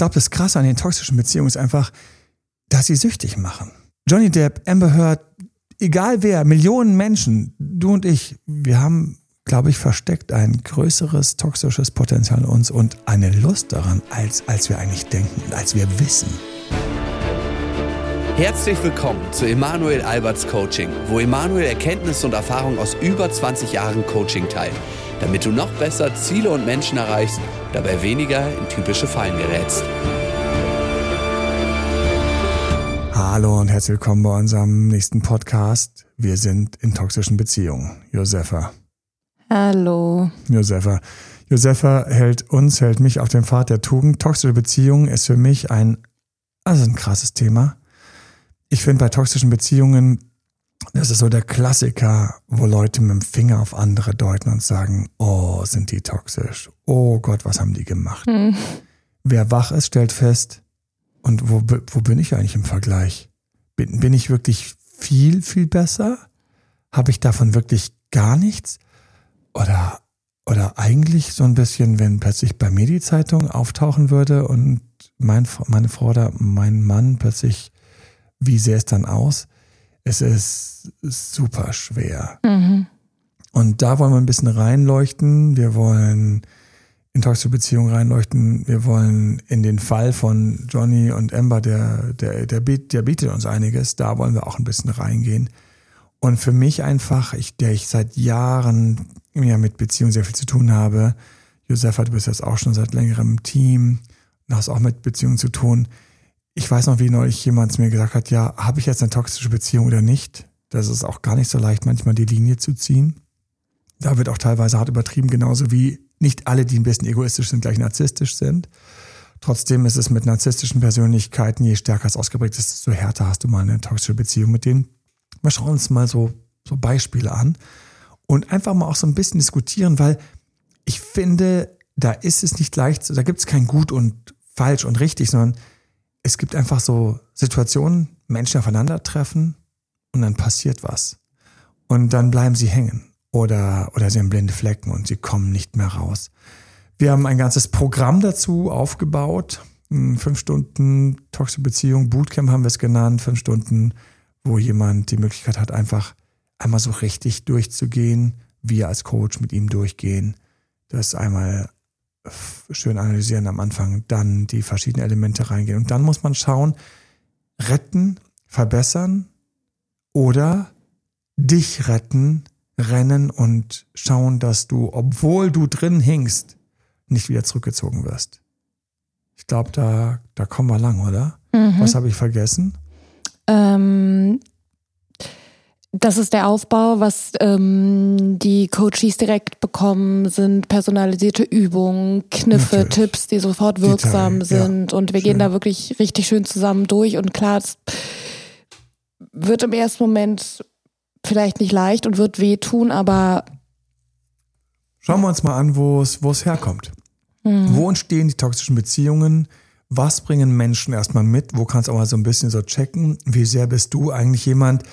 glaube, das Krasse an den toxischen Beziehungen ist einfach, dass sie süchtig machen. Johnny Depp, Amber Heard, egal wer, Millionen Menschen, du und ich, wir haben, glaube ich, versteckt ein größeres toxisches Potenzial in uns und eine Lust daran, als, als wir eigentlich denken und als wir wissen. Herzlich willkommen zu Emanuel Alberts Coaching, wo Emanuel Erkenntnisse und Erfahrung aus über 20 Jahren Coaching teilt, damit du noch besser Ziele und Menschen erreichst, dabei weniger in typische Fallen gerätst. Hallo und herzlich willkommen bei unserem nächsten Podcast. Wir sind in toxischen Beziehungen. Josefa. Hallo. Josefa. Josefa hält uns, hält mich auf den Pfad der Tugend. Toxische Beziehungen ist für mich ein, also ein krasses Thema ich finde bei toxischen Beziehungen, das ist so der Klassiker, wo Leute mit dem Finger auf andere deuten und sagen, oh, sind die toxisch. Oh Gott, was haben die gemacht? Hm. Wer wach ist, stellt fest, und wo, wo bin ich eigentlich im Vergleich? Bin, bin ich wirklich viel, viel besser? Habe ich davon wirklich gar nichts? Oder, oder eigentlich so ein bisschen, wenn plötzlich bei mir die Zeitung auftauchen würde und mein, meine Frau oder mein Mann plötzlich wie sähe es dann aus? Es ist super schwer. Mhm. Und da wollen wir ein bisschen reinleuchten. Wir wollen in toxische Beziehungen reinleuchten. Wir wollen in den Fall von Johnny und Amber, der, der, der, der bietet uns einiges. Da wollen wir auch ein bisschen reingehen. Und für mich einfach, ich, der ich seit Jahren ja, mit Beziehungen sehr viel zu tun habe, Josefa, du bist jetzt auch schon seit längerem im Team, hast auch mit Beziehungen zu tun ich weiß noch, wie neulich jemand mir gesagt hat, ja, habe ich jetzt eine toxische Beziehung oder nicht? Das ist auch gar nicht so leicht, manchmal die Linie zu ziehen. Da wird auch teilweise hart übertrieben, genauso wie nicht alle, die ein bisschen egoistisch sind, gleich narzisstisch sind. Trotzdem ist es mit narzisstischen Persönlichkeiten, je stärker es ausgeprägt ist, desto härter hast du mal eine toxische Beziehung mit denen. Wir schauen uns mal so, so Beispiele an und einfach mal auch so ein bisschen diskutieren, weil ich finde, da ist es nicht leicht, da gibt es kein gut und falsch und richtig, sondern es gibt einfach so Situationen, Menschen aufeinandertreffen und dann passiert was. Und dann bleiben sie hängen oder, oder sie haben blinde Flecken und sie kommen nicht mehr raus. Wir haben ein ganzes Programm dazu aufgebaut. Fünf Stunden toxische Beziehung, Bootcamp haben wir es genannt. Fünf Stunden, wo jemand die Möglichkeit hat, einfach einmal so richtig durchzugehen. Wir als Coach mit ihm durchgehen. Das einmal schön analysieren am Anfang, dann die verschiedenen Elemente reingehen. Und dann muss man schauen, retten, verbessern oder dich retten, rennen und schauen, dass du, obwohl du drin hingst, nicht wieder zurückgezogen wirst. Ich glaube, da, da kommen wir lang, oder? Mhm. Was habe ich vergessen? Ähm, das ist der Aufbau, was ähm, die Coaches direkt bekommen, sind personalisierte Übungen, Kniffe, Natürlich. Tipps, die sofort wirksam Detail, sind. Ja. Und wir schön. gehen da wirklich richtig schön zusammen durch. Und klar, es wird im ersten Moment vielleicht nicht leicht und wird wehtun, aber. Schauen wir uns mal an, wo es, wo es herkommt. Mhm. Wo entstehen die toxischen Beziehungen? Was bringen Menschen erstmal mit? Wo kannst du auch mal so ein bisschen so checken? Wie sehr bist du eigentlich jemand,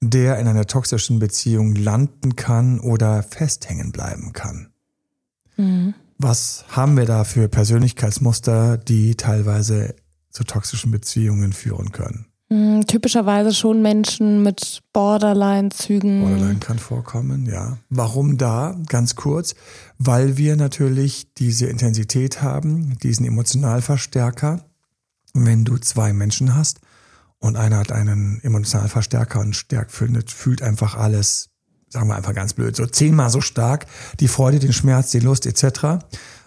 der in einer toxischen Beziehung landen kann oder festhängen bleiben kann. Mhm. Was haben wir da für Persönlichkeitsmuster, die teilweise zu toxischen Beziehungen führen können? Mhm, typischerweise schon Menschen mit Borderline-Zügen. Borderline kann vorkommen, ja. Warum da? Ganz kurz, weil wir natürlich diese Intensität haben, diesen Emotionalverstärker. Wenn du zwei Menschen hast, und einer hat einen emotionalen Verstärker und stärkt, fühlt, fühlt einfach alles, sagen wir einfach ganz blöd, so zehnmal so stark, die Freude, den Schmerz, die Lust etc.,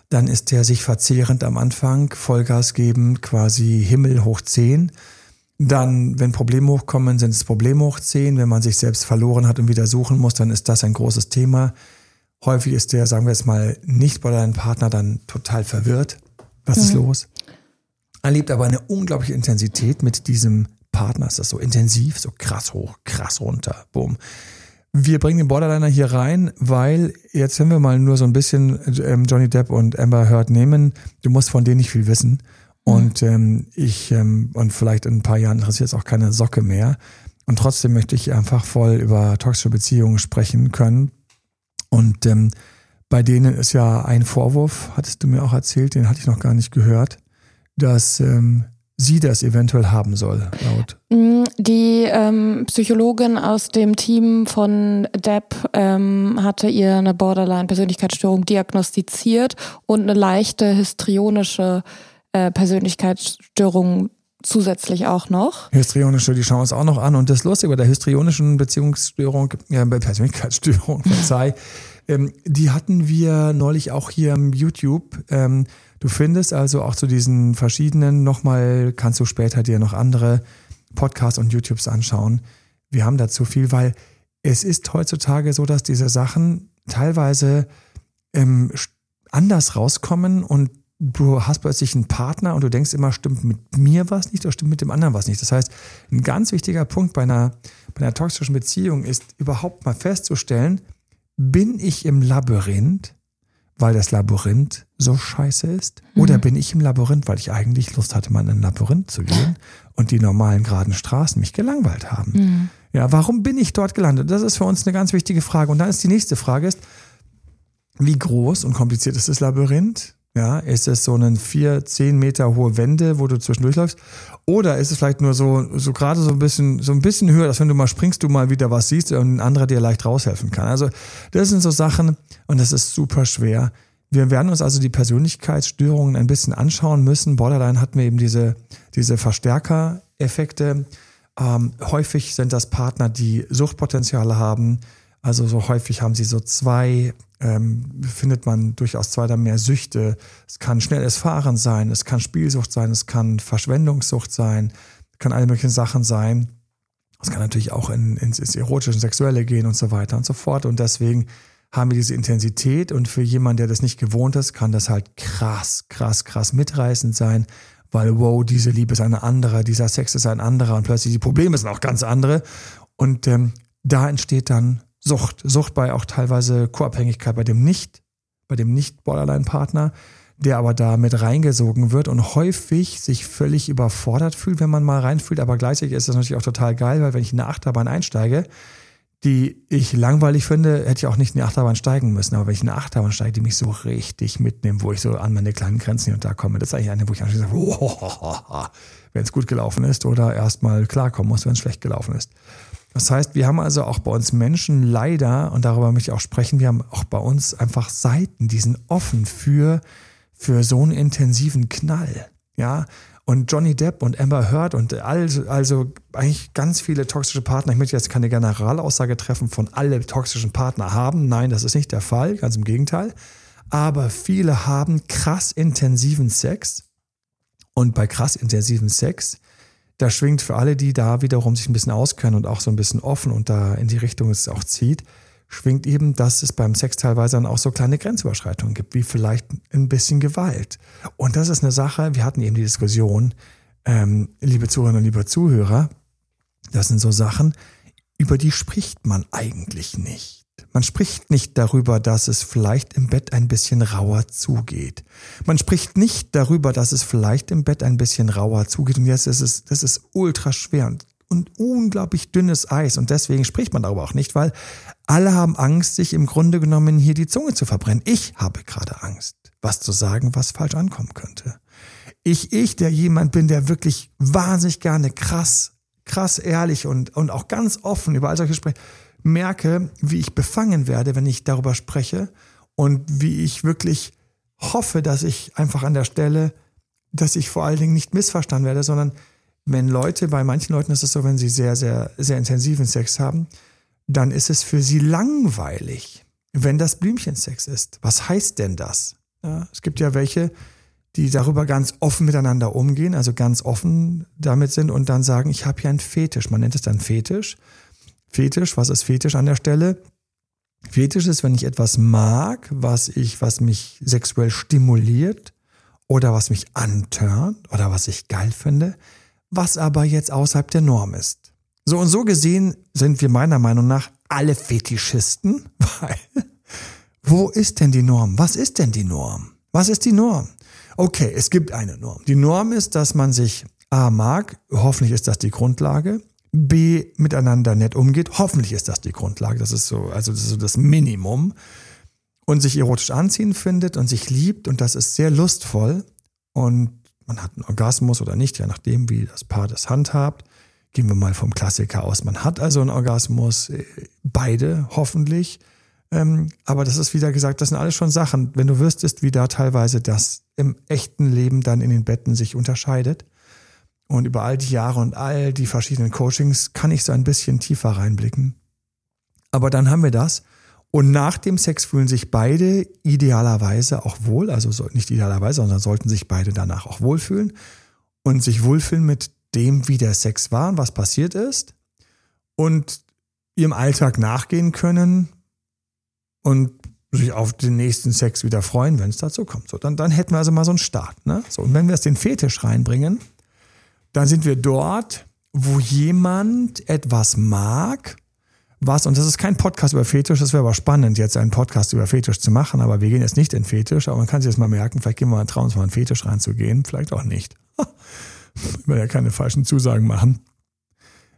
dann ist der sich verzehrend am Anfang, Vollgas geben, quasi Himmel hoch zehn. Dann, wenn Probleme hochkommen, sind es Probleme hoch zehn. Wenn man sich selbst verloren hat und wieder suchen muss, dann ist das ein großes Thema. Häufig ist der, sagen wir es mal, nicht bei deinem Partner dann total verwirrt. Was mhm. ist los? Erlebt aber eine unglaubliche Intensität mit diesem Partner ist das so intensiv, so krass hoch, krass runter, boom. Wir bringen den Borderliner hier rein, weil jetzt wenn wir mal nur so ein bisschen ähm, Johnny Depp und Amber Heard nehmen. Du musst von denen nicht viel wissen. Und ähm, ich, ähm, und vielleicht in ein paar Jahren interessiert es auch keine Socke mehr. Und trotzdem möchte ich einfach voll über toxische Beziehungen sprechen können. Und ähm, bei denen ist ja ein Vorwurf, hattest du mir auch erzählt, den hatte ich noch gar nicht gehört dass ähm, sie das eventuell haben soll, laut? Mm, die ähm, Psychologin aus dem Team von Depp ähm, hatte ihr eine Borderline-Persönlichkeitsstörung diagnostiziert und eine leichte histrionische äh, Persönlichkeitsstörung zusätzlich auch noch. Histrionische, die schauen wir uns auch noch an. Und das Lustige bei der histrionischen Beziehungsstörung, bei Persönlichkeitsstörung, verzeih, ähm, die hatten wir neulich auch hier im YouTube. Ähm, du findest also auch zu diesen verschiedenen, nochmal kannst du später dir noch andere Podcasts und YouTubes anschauen. Wir haben dazu viel, weil es ist heutzutage so, dass diese Sachen teilweise ähm, anders rauskommen und du hast plötzlich einen Partner und du denkst immer, stimmt mit mir was nicht oder stimmt mit dem anderen was nicht. Das heißt, ein ganz wichtiger Punkt bei einer, bei einer toxischen Beziehung ist überhaupt mal festzustellen, bin ich im Labyrinth, weil das Labyrinth so scheiße ist? Mhm. Oder bin ich im Labyrinth, weil ich eigentlich Lust hatte, mal in ein Labyrinth zu gehen und die normalen geraden Straßen mich gelangweilt haben? Mhm. Ja, warum bin ich dort gelandet? Das ist für uns eine ganz wichtige Frage. Und dann ist die nächste Frage ist, wie groß und kompliziert ist das Labyrinth? Ja, ist es so eine vier, zehn Meter hohe Wände, wo du zwischendurch läufst? Oder ist es vielleicht nur so, so gerade so ein bisschen, so ein bisschen höher, dass wenn du mal springst, du mal wieder was siehst und ein anderer dir leicht raushelfen kann? Also, das sind so Sachen und das ist super schwer. Wir werden uns also die Persönlichkeitsstörungen ein bisschen anschauen müssen. Borderline hatten wir eben diese, diese Verstärkereffekte. Ähm, häufig sind das Partner, die Suchtpotenziale haben. Also so häufig haben sie so zwei ähm, findet man durchaus zwei oder mehr Süchte. Es kann schnelles Fahren sein, es kann Spielsucht sein, es kann Verschwendungssucht sein, kann alle möglichen Sachen sein. Es kann natürlich auch in, ins, ins erotische und sexuelle gehen und so weiter und so fort. Und deswegen haben wir diese Intensität und für jemanden, der das nicht gewohnt ist, kann das halt krass, krass, krass mitreißend sein, weil wow, diese Liebe ist eine andere, dieser Sex ist ein anderer und plötzlich die Probleme sind auch ganz andere. Und ähm, da entsteht dann Sucht. Sucht bei auch teilweise Co-Abhängigkeit bei dem nicht, bei dem nicht Borderline-Partner, der aber da mit reingesogen wird und häufig sich völlig überfordert fühlt, wenn man mal reinfühlt. Aber gleichzeitig ist das natürlich auch total geil, weil wenn ich in eine Achterbahn einsteige, die ich langweilig finde, hätte ich auch nicht in die Achterbahn steigen müssen. Aber wenn ich in eine Achterbahn steige, die mich so richtig mitnimmt, wo ich so an meine kleinen Grenzen hier und da komme, das ist eigentlich eine, wo ich sage, wenn es gut gelaufen ist oder erstmal klarkommen muss, wenn es schlecht gelaufen ist. Das heißt, wir haben also auch bei uns Menschen leider, und darüber möchte ich auch sprechen, wir haben auch bei uns einfach Seiten, die sind offen für, für so einen intensiven Knall. Ja, und Johnny Depp und Amber Heard und also, also eigentlich ganz viele toxische Partner. Ich möchte jetzt keine Generalaussage treffen, von alle toxischen Partner haben. Nein, das ist nicht der Fall, ganz im Gegenteil. Aber viele haben krass intensiven Sex. Und bei krass intensiven Sex da schwingt für alle, die da wiederum sich ein bisschen auskennen und auch so ein bisschen offen und da in die Richtung es auch zieht, schwingt eben, dass es beim Sex teilweise dann auch so kleine Grenzüberschreitungen gibt, wie vielleicht ein bisschen Gewalt. Und das ist eine Sache, wir hatten eben die Diskussion, ähm, liebe Zuhörerinnen liebe Zuhörer, das sind so Sachen, über die spricht man eigentlich nicht. Man spricht nicht darüber, dass es vielleicht im Bett ein bisschen rauer zugeht. Man spricht nicht darüber, dass es vielleicht im Bett ein bisschen rauer zugeht. Und jetzt ist es, das ist ultra schwer und, und unglaublich dünnes Eis. Und deswegen spricht man darüber auch nicht, weil alle haben Angst, sich im Grunde genommen hier die Zunge zu verbrennen. Ich habe gerade Angst, was zu sagen, was falsch ankommen könnte. Ich, ich, der jemand bin, der wirklich wahnsinnig gerne krass, krass ehrlich und, und auch ganz offen über all solche spricht merke, wie ich befangen werde, wenn ich darüber spreche und wie ich wirklich hoffe, dass ich einfach an der Stelle, dass ich vor allen Dingen nicht missverstanden werde, sondern wenn Leute, bei manchen Leuten ist es so, wenn sie sehr, sehr, sehr intensiven Sex haben, dann ist es für sie langweilig, wenn das Blümchensex ist. Was heißt denn das? Ja, es gibt ja welche, die darüber ganz offen miteinander umgehen, also ganz offen damit sind und dann sagen, ich habe hier einen Fetisch. Man nennt es dann Fetisch. Fetisch, was ist Fetisch an der Stelle? Fetisch ist, wenn ich etwas mag, was ich, was mich sexuell stimuliert oder was mich antörnt oder was ich geil finde, was aber jetzt außerhalb der Norm ist. So und so gesehen sind wir meiner Meinung nach alle Fetischisten, weil wo ist denn die Norm? Was ist denn die Norm? Was ist die Norm? Okay, es gibt eine Norm. Die Norm ist, dass man sich A mag, hoffentlich ist das die Grundlage, B miteinander nett umgeht. Hoffentlich ist das die Grundlage. Das ist so, also das ist so das Minimum. Und sich erotisch anziehen findet und sich liebt und das ist sehr lustvoll. Und man hat einen Orgasmus oder nicht, je nachdem, wie das Paar das handhabt. Gehen wir mal vom Klassiker aus. Man hat also einen Orgasmus, äh, beide hoffentlich. Ähm, aber das ist wieder gesagt, das sind alles schon Sachen. Wenn du wüsstest, wie da teilweise das im echten Leben dann in den Betten sich unterscheidet. Und über all die Jahre und all die verschiedenen Coachings kann ich so ein bisschen tiefer reinblicken. Aber dann haben wir das. Und nach dem Sex fühlen sich beide idealerweise auch wohl, also nicht idealerweise, sondern sollten sich beide danach auch wohlfühlen und sich wohlfühlen mit dem, wie der Sex war und was passiert ist und ihrem Alltag nachgehen können und sich auf den nächsten Sex wieder freuen, wenn es dazu kommt. So, dann, dann hätten wir also mal so einen Start. Ne? So, und wenn wir es den Fetisch reinbringen, dann sind wir dort, wo jemand etwas mag, was, und das ist kein Podcast über Fetisch, das wäre aber spannend, jetzt einen Podcast über Fetisch zu machen, aber wir gehen jetzt nicht in Fetisch, aber man kann sich jetzt mal merken, vielleicht gehen wir mal trauen, uns mal in Fetisch reinzugehen, vielleicht auch nicht. Ich will ja keine falschen Zusagen machen.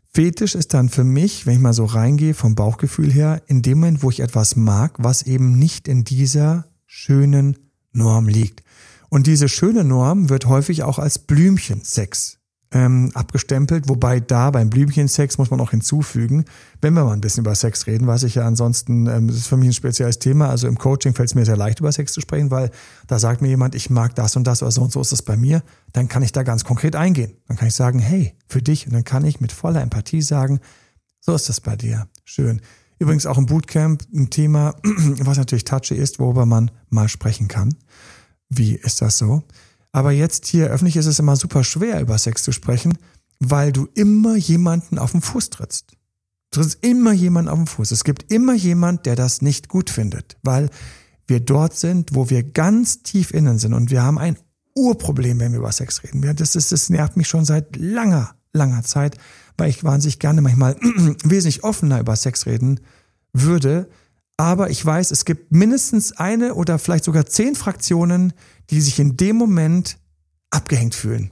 Fetisch ist dann für mich, wenn ich mal so reingehe vom Bauchgefühl her, in dem Moment, wo ich etwas mag, was eben nicht in dieser schönen Norm liegt. Und diese schöne Norm wird häufig auch als Blümchensex ähm, abgestempelt, wobei da beim Blümchensex muss man auch hinzufügen, wenn wir mal ein bisschen über Sex reden, weiß ich ja ansonsten, ähm, das ist für mich ein spezielles Thema, also im Coaching fällt es mir sehr leicht über Sex zu sprechen, weil da sagt mir jemand, ich mag das und das oder so und so ist es bei mir, dann kann ich da ganz konkret eingehen. Dann kann ich sagen, hey, für dich und dann kann ich mit voller Empathie sagen, so ist das bei dir. Schön. Übrigens auch im Bootcamp ein Thema, was natürlich touchy ist, worüber man mal sprechen kann. Wie ist das so? Aber jetzt hier öffentlich ist es immer super schwer, über Sex zu sprechen, weil du immer jemanden auf den Fuß trittst. Du trittst immer jemanden auf den Fuß. Es gibt immer jemand, der das nicht gut findet, weil wir dort sind, wo wir ganz tief innen sind und wir haben ein Urproblem, wenn wir über Sex reden. Das, ist, das nervt mich schon seit langer, langer Zeit, weil ich wahnsinnig gerne manchmal wesentlich offener über Sex reden würde. Aber ich weiß, es gibt mindestens eine oder vielleicht sogar zehn Fraktionen, die sich in dem Moment abgehängt fühlen.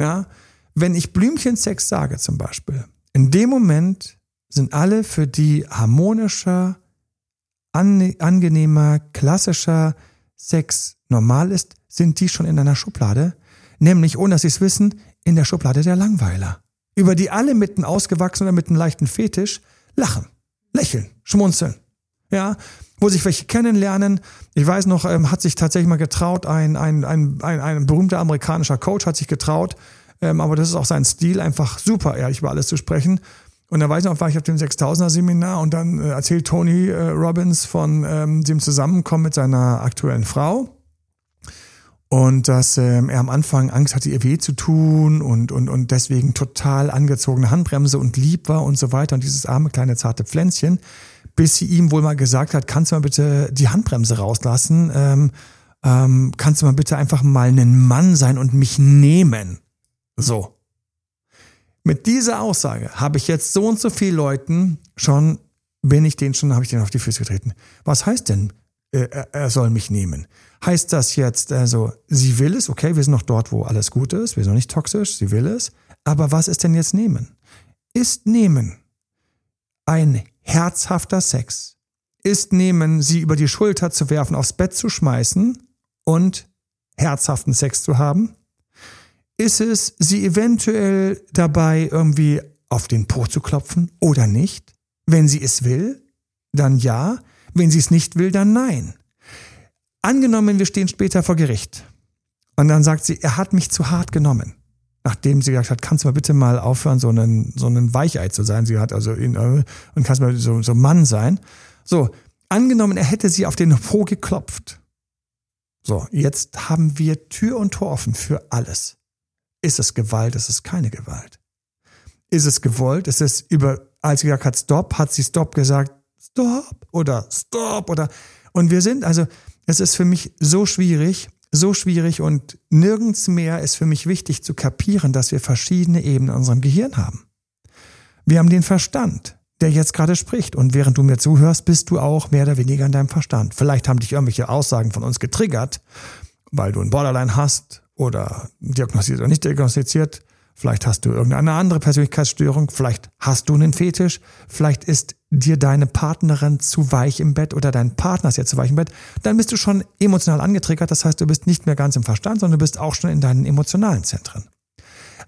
Ja, wenn ich Blümchensex sage zum Beispiel, in dem Moment sind alle für die harmonischer, an, angenehmer, klassischer Sex normal ist, sind die schon in einer Schublade, nämlich ohne dass sie es wissen, in der Schublade der Langweiler, über die alle mit einem ausgewachsenen oder mit einem leichten Fetisch lachen, lächeln, schmunzeln. Ja, wo sich welche kennenlernen. Ich weiß noch, ähm, hat sich tatsächlich mal getraut, ein, ein, ein, ein, ein berühmter amerikanischer Coach hat sich getraut, ähm, aber das ist auch sein Stil, einfach super ehrlich über alles zu sprechen. Und da weiß ich noch, war ich auf dem 6000er Seminar und dann äh, erzählt Tony äh, Robbins von ähm, dem Zusammenkommen mit seiner aktuellen Frau. Und dass ähm, er am Anfang Angst hatte, ihr weh zu tun und, und, und deswegen total angezogene Handbremse und lieb war und so weiter. Und dieses arme kleine zarte Pflänzchen bis sie ihm wohl mal gesagt hat, kannst du mal bitte die Handbremse rauslassen? Ähm, ähm, kannst du mal bitte einfach mal ein Mann sein und mich nehmen? So. Mit dieser Aussage habe ich jetzt so und so viele Leuten schon, bin ich den schon, habe ich den auf die Füße getreten. Was heißt denn, äh, er soll mich nehmen? Heißt das jetzt, also, sie will es, okay, wir sind noch dort, wo alles gut ist, wir sind noch nicht toxisch, sie will es, aber was ist denn jetzt nehmen? Ist nehmen ein herzhafter Sex ist nehmen, sie über die Schulter zu werfen, aufs Bett zu schmeißen und herzhaften Sex zu haben? Ist es, sie eventuell dabei irgendwie auf den Po zu klopfen oder nicht? Wenn sie es will, dann ja. Wenn sie es nicht will, dann nein. Angenommen, wir stehen später vor Gericht. Und dann sagt sie, er hat mich zu hart genommen nachdem sie gesagt hat, kannst du mal bitte mal aufhören, so ein, so ein Weichei zu sein. Sie hat also ihn, äh, und kannst mal so, so Mann sein. So, angenommen, er hätte sie auf den Po geklopft. So, jetzt haben wir Tür und Tor offen für alles. Ist es Gewalt? Ist es keine Gewalt? Ist es gewollt? Ist es über, als sie gesagt hat, Stop, hat sie Stop gesagt, Stop oder Stop oder, und wir sind, also, es ist für mich so schwierig, so schwierig und nirgends mehr ist für mich wichtig zu kapieren, dass wir verschiedene Ebenen in unserem Gehirn haben. Wir haben den Verstand, der jetzt gerade spricht und während du mir zuhörst, bist du auch mehr oder weniger in deinem Verstand. Vielleicht haben dich irgendwelche Aussagen von uns getriggert, weil du ein Borderline hast oder diagnostiziert oder nicht diagnostiziert. Vielleicht hast du irgendeine andere Persönlichkeitsstörung, vielleicht hast du einen Fetisch, vielleicht ist dir deine Partnerin zu weich im Bett oder dein Partner ist ja zu weich im Bett, dann bist du schon emotional angetriggert. Das heißt, du bist nicht mehr ganz im Verstand, sondern du bist auch schon in deinen emotionalen Zentren.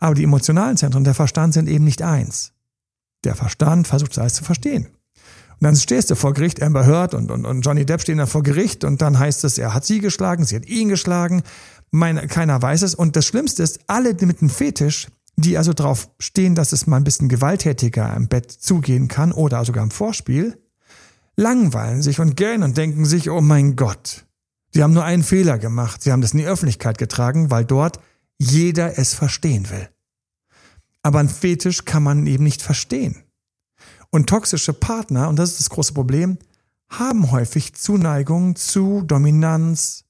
Aber die emotionalen Zentren und der Verstand sind eben nicht eins. Der Verstand versucht alles zu verstehen. Und dann stehst du vor Gericht, Amber Heard und, und, und Johnny Depp stehen da vor Gericht und dann heißt es, er hat sie geschlagen, sie hat ihn geschlagen, meine, keiner weiß es. Und das Schlimmste ist, alle mit einem Fetisch die also darauf stehen, dass es mal ein bisschen gewalttätiger im Bett zugehen kann oder sogar im Vorspiel, langweilen sich und gähnen und denken sich, oh mein Gott, sie haben nur einen Fehler gemacht, sie haben das in die Öffentlichkeit getragen, weil dort jeder es verstehen will. Aber ein Fetisch kann man eben nicht verstehen. Und toxische Partner, und das ist das große Problem, haben häufig Zuneigung zu Dominanz,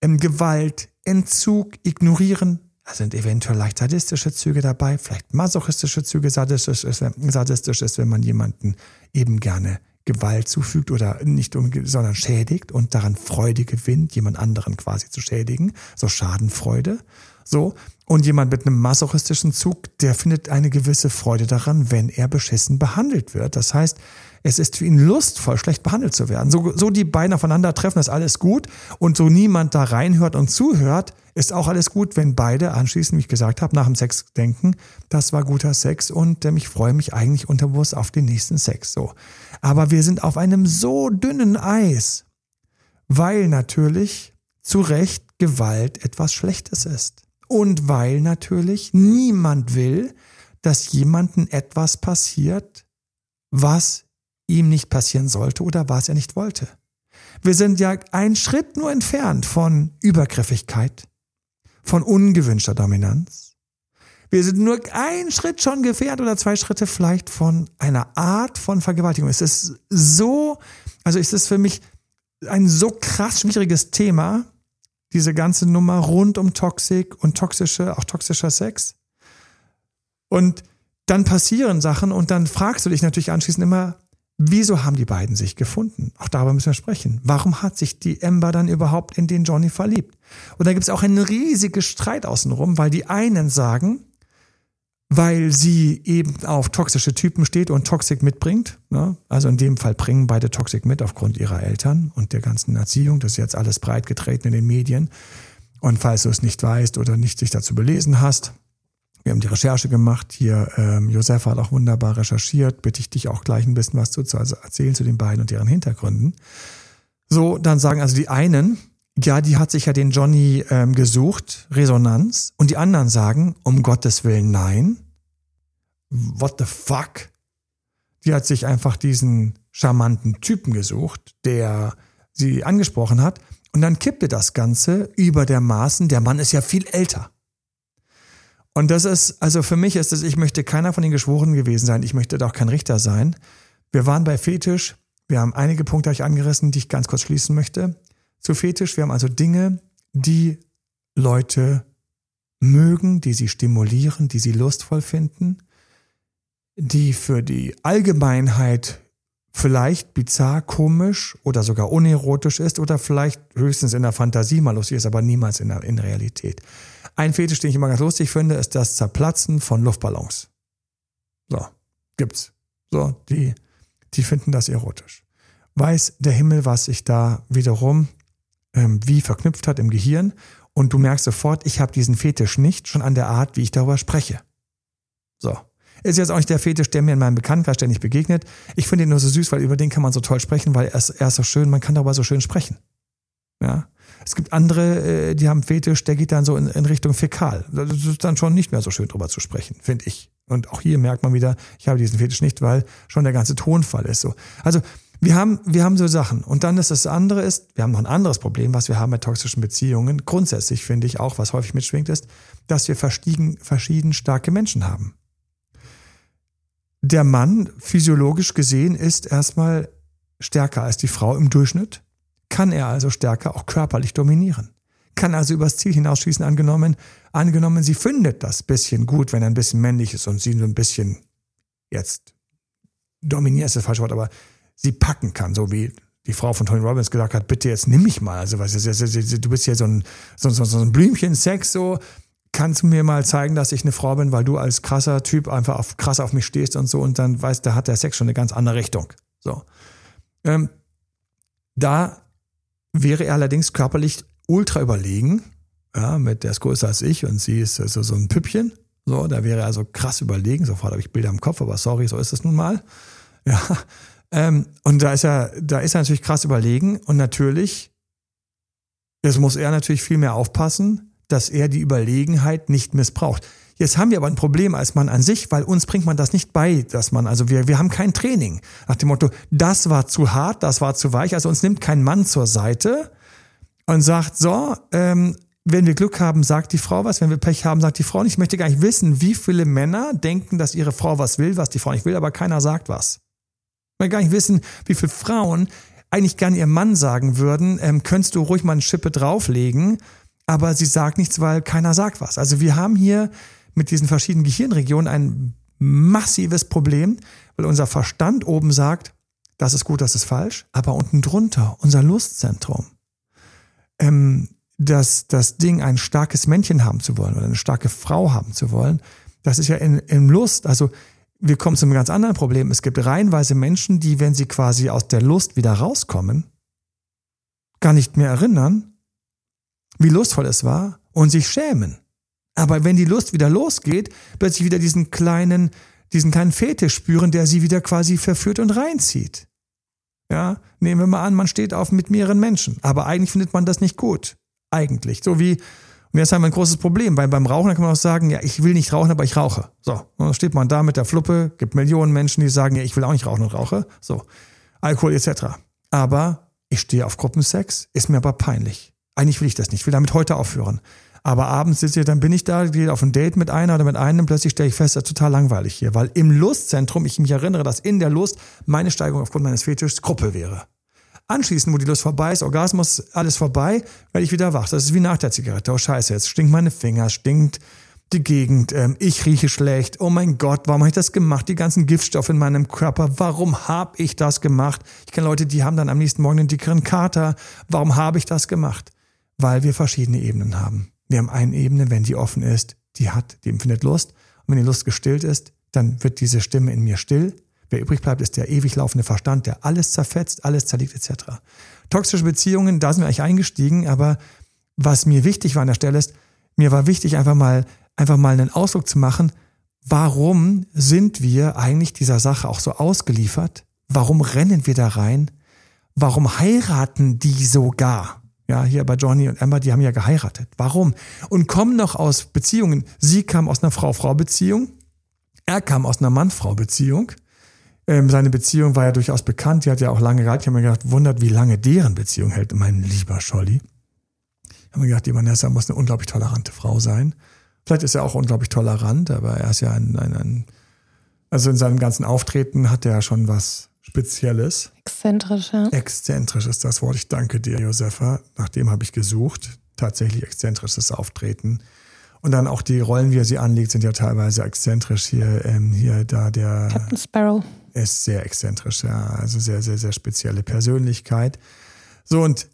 Gewalt, Entzug, Ignorieren, da sind eventuell leicht sadistische Züge dabei, vielleicht masochistische Züge, sadistisch ist, sadistisch ist, wenn man jemanden eben gerne Gewalt zufügt oder nicht, sondern schädigt und daran Freude gewinnt, jemand anderen quasi zu schädigen, so Schadenfreude. So. Und jemand mit einem masochistischen Zug, der findet eine gewisse Freude daran, wenn er beschissen behandelt wird. Das heißt, es ist für ihn lustvoll, schlecht behandelt zu werden. So, so die beiden aufeinandertreffen, ist alles gut. Und so niemand da reinhört und zuhört, ist auch alles gut, wenn beide anschließend, wie ich gesagt habe, nach dem Sex denken, das war guter Sex und ähm, ich freue mich eigentlich unterbewusst auf den nächsten Sex. So. Aber wir sind auf einem so dünnen Eis, weil natürlich zu Recht Gewalt etwas Schlechtes ist. Und weil natürlich niemand will, dass jemandem etwas passiert, was ihm nicht passieren sollte oder was er nicht wollte. Wir sind ja einen Schritt nur entfernt von Übergriffigkeit, von ungewünschter Dominanz. Wir sind nur einen Schritt schon gefährdet oder zwei Schritte vielleicht von einer Art von Vergewaltigung. Es ist so, also es ist für mich ein so krass schwieriges Thema, diese ganze Nummer rund um Toxik und toxische, auch toxischer Sex. Und dann passieren Sachen und dann fragst du dich natürlich anschließend immer, Wieso haben die beiden sich gefunden? Auch darüber müssen wir sprechen. Warum hat sich die Amber dann überhaupt in den Johnny verliebt? Und da gibt es auch einen riesigen Streit außenrum, weil die einen sagen, weil sie eben auf toxische Typen steht und Toxik mitbringt. Ne? Also in dem Fall bringen beide Toxik mit aufgrund ihrer Eltern und der ganzen Erziehung. Das ist jetzt alles breit getreten in den Medien. Und falls du es nicht weißt oder nicht dich dazu belesen hast, wir haben die Recherche gemacht. Hier, ähm, Josefa hat auch wunderbar recherchiert. Bitte ich dich auch gleich ein bisschen was zu, zu also erzählen zu den beiden und deren Hintergründen. So, dann sagen also die einen, ja, die hat sich ja den Johnny ähm, gesucht, Resonanz. Und die anderen sagen, um Gottes Willen, nein. What the fuck? Die hat sich einfach diesen charmanten Typen gesucht, der sie angesprochen hat. Und dann kippte das Ganze über der Maßen. Der Mann ist ja viel älter. Und das ist, also für mich ist es, ich möchte keiner von den Geschworenen gewesen sein. Ich möchte doch kein Richter sein. Wir waren bei Fetisch. Wir haben einige Punkte euch angerissen, die ich ganz kurz schließen möchte. Zu Fetisch. Wir haben also Dinge, die Leute mögen, die sie stimulieren, die sie lustvoll finden, die für die Allgemeinheit vielleicht bizarr, komisch oder sogar unerotisch ist oder vielleicht höchstens in der Fantasie mal lustig ist, aber niemals in der in Realität. Ein Fetisch, den ich immer ganz lustig finde, ist das Zerplatzen von Luftballons. So, gibt's. So, die, die finden das erotisch. Weiß der Himmel, was sich da wiederum ähm, wie verknüpft hat im Gehirn. Und du merkst sofort, ich habe diesen Fetisch nicht, schon an der Art, wie ich darüber spreche. So. Ist jetzt auch nicht der Fetisch, der mir in meinem Bekanntenkreis ständig begegnet. Ich finde ihn nur so süß, weil über den kann man so toll sprechen, weil er ist, er ist so schön, man kann darüber so schön sprechen. Ja. Es gibt andere, äh, die haben Fetisch, der geht dann so in, in Richtung Fäkal. Das ist dann schon nicht mehr so schön drüber zu sprechen, finde ich. Und auch hier merkt man wieder, ich habe diesen Fetisch nicht, weil schon der ganze Tonfall ist so. Also wir haben, wir haben so Sachen. Und dann ist das andere ist, wir haben noch ein anderes Problem, was wir haben bei toxischen Beziehungen. Grundsätzlich finde ich auch, was häufig mitschwingt, ist, dass wir verschieden, verschieden starke Menschen haben. Der Mann, physiologisch gesehen, ist erstmal stärker als die Frau im Durchschnitt kann er also stärker auch körperlich dominieren. Kann also übers Ziel hinausschießen, angenommen, angenommen, sie findet das bisschen gut, wenn er ein bisschen männlich ist und sie so ein bisschen jetzt dominiert ist das falsche Wort, aber sie packen kann, so wie die Frau von Tony Robbins gesagt hat, bitte jetzt nimm mich mal. Also was ist, du bist ja so ein, so, so, so ein Blümchen Sex, so kannst du mir mal zeigen, dass ich eine Frau bin, weil du als krasser Typ einfach auf, krass auf mich stehst und so und dann weißt, da hat der Sex schon eine ganz andere Richtung. So. Ähm, da wäre er allerdings körperlich ultra überlegen. Ja, mit der ist größer als ich und sie ist also so ein Püppchen. So, da wäre er also krass überlegen. Sofort habe ich Bilder im Kopf, aber sorry, so ist es nun mal. Ja. Ähm, und da ist er, da ist er natürlich krass überlegen und natürlich, jetzt muss er natürlich viel mehr aufpassen, dass er die Überlegenheit nicht missbraucht. Jetzt haben wir aber ein Problem als Mann an sich, weil uns bringt man das nicht bei, dass man, also wir, wir haben kein Training. Nach dem Motto, das war zu hart, das war zu weich. Also uns nimmt kein Mann zur Seite und sagt, so, ähm, wenn wir Glück haben, sagt die Frau was. Wenn wir Pech haben, sagt die Frau nicht. Ich möchte gar nicht wissen, wie viele Männer denken, dass ihre Frau was will, was die Frau nicht will, aber keiner sagt was. Ich möchte gar nicht wissen, wie viele Frauen eigentlich gerne ihrem Mann sagen würden, ähm, könntest du ruhig mal eine Schippe drauflegen, aber sie sagt nichts, weil keiner sagt was. Also wir haben hier mit diesen verschiedenen Gehirnregionen ein massives Problem, weil unser Verstand oben sagt, das ist gut, das ist falsch, aber unten drunter, unser Lustzentrum, ähm, das, das Ding, ein starkes Männchen haben zu wollen oder eine starke Frau haben zu wollen, das ist ja in, in Lust. Also wir kommen zu einem ganz anderen Problem. Es gibt reihenweise Menschen, die, wenn sie quasi aus der Lust wieder rauskommen, gar nicht mehr erinnern, wie lustvoll es war und sich schämen. Aber wenn die Lust wieder losgeht, plötzlich wieder diesen kleinen, diesen kleinen Fetisch spüren, der sie wieder quasi verführt und reinzieht. Ja, nehmen wir mal an, man steht auf mit mehreren Menschen, aber eigentlich findet man das nicht gut. Eigentlich. So wie, und jetzt haben wir ein großes Problem, weil beim Rauchen kann man auch sagen, ja, ich will nicht rauchen, aber ich rauche. So, und dann steht man da mit der Fluppe, gibt Millionen Menschen, die sagen, ja, ich will auch nicht rauchen und rauche. So, Alkohol etc. Aber ich stehe auf Gruppensex, ist mir aber peinlich. Eigentlich will ich das nicht, ich will damit heute aufhören. Aber abends sitze ich, dann bin ich da, gehe auf ein Date mit einer oder mit einem, plötzlich stelle ich fest, das ist total langweilig hier, weil im Lustzentrum ich mich erinnere, dass in der Lust meine Steigerung aufgrund meines Fetischs Gruppe wäre. Anschließend, wo die Lust vorbei ist, Orgasmus, alles vorbei, werde ich wieder wach. Das ist wie nach der Zigarette. Oh Scheiße, jetzt stinkt meine Finger, stinkt die Gegend, ähm, ich rieche schlecht. Oh mein Gott, warum habe ich das gemacht? Die ganzen Giftstoffe in meinem Körper, warum habe ich das gemacht? Ich kenne Leute, die haben dann am nächsten Morgen einen dickeren Kater. Warum habe ich das gemacht? Weil wir verschiedene Ebenen haben. Wir haben eine Ebene, wenn die offen ist, die hat, die empfindet Lust. Und wenn die Lust gestillt ist, dann wird diese Stimme in mir still. Wer übrig bleibt, ist der ewig laufende Verstand, der alles zerfetzt, alles zerlegt etc. Toxische Beziehungen, da sind wir eigentlich eingestiegen, aber was mir wichtig war an der Stelle ist, mir war wichtig, einfach mal, einfach mal einen Ausdruck zu machen, warum sind wir eigentlich dieser Sache auch so ausgeliefert? Warum rennen wir da rein? Warum heiraten die sogar? Ja, hier bei Johnny und Amber, die haben ja geheiratet. Warum? Und kommen noch aus Beziehungen. Sie kam aus einer Frau-Frau-Beziehung. Er kam aus einer Mann-Frau-Beziehung. Ähm, seine Beziehung war ja durchaus bekannt, die hat ja auch lange gehalten. Ich habe mir gedacht, wundert, wie lange deren Beziehung hält, mein lieber Scholli. Ich habe mir gedacht, die Vanessa muss eine unglaublich tolerante Frau sein. Vielleicht ist er auch unglaublich tolerant, aber er ist ja ein, ein, ein also in seinem ganzen Auftreten hat er ja schon was Spezielles. Exzentrisch, ja. Exzentrisch ist das Wort. Ich danke dir, Josefa. Nach dem habe ich gesucht. Tatsächlich exzentrisches Auftreten. Und dann auch die Rollen, wie er sie anlegt, sind ja teilweise exzentrisch. Hier, ähm, hier da der. Captain Sparrow. Ist sehr exzentrisch, ja. Also sehr, sehr, sehr spezielle Persönlichkeit. So, und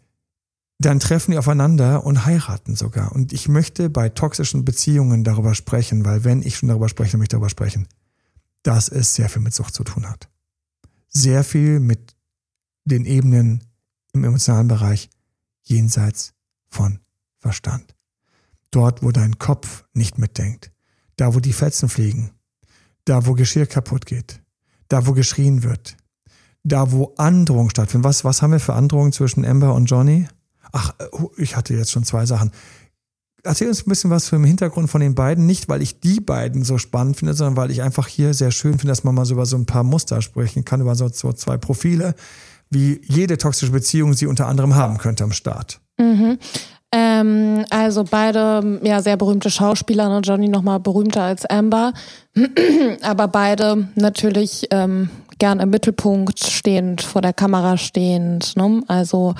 dann treffen die aufeinander und heiraten sogar. Und ich möchte bei toxischen Beziehungen darüber sprechen, weil wenn ich schon darüber spreche, möchte ich darüber sprechen, dass es sehr viel mit Sucht zu tun hat. Sehr viel mit den Ebenen im emotionalen Bereich jenseits von Verstand. Dort, wo dein Kopf nicht mitdenkt. Da, wo die Fetzen fliegen. Da, wo Geschirr kaputt geht. Da, wo geschrien wird. Da, wo Androhung stattfindet. Was, was haben wir für Androhungen zwischen Amber und Johnny? Ach, oh, ich hatte jetzt schon zwei Sachen. Erzähl uns ein bisschen was vom Hintergrund von den beiden. Nicht, weil ich die beiden so spannend finde, sondern weil ich einfach hier sehr schön finde, dass man mal so über so ein paar Muster sprechen kann, über so, so zwei Profile, wie jede toxische Beziehung sie unter anderem haben könnte am Start. Mhm. Ähm, also beide ja sehr berühmte Schauspieler, ne? Johnny noch mal berühmter als Amber, aber beide natürlich ähm, gern im Mittelpunkt stehend, vor der Kamera stehend. Ne? Also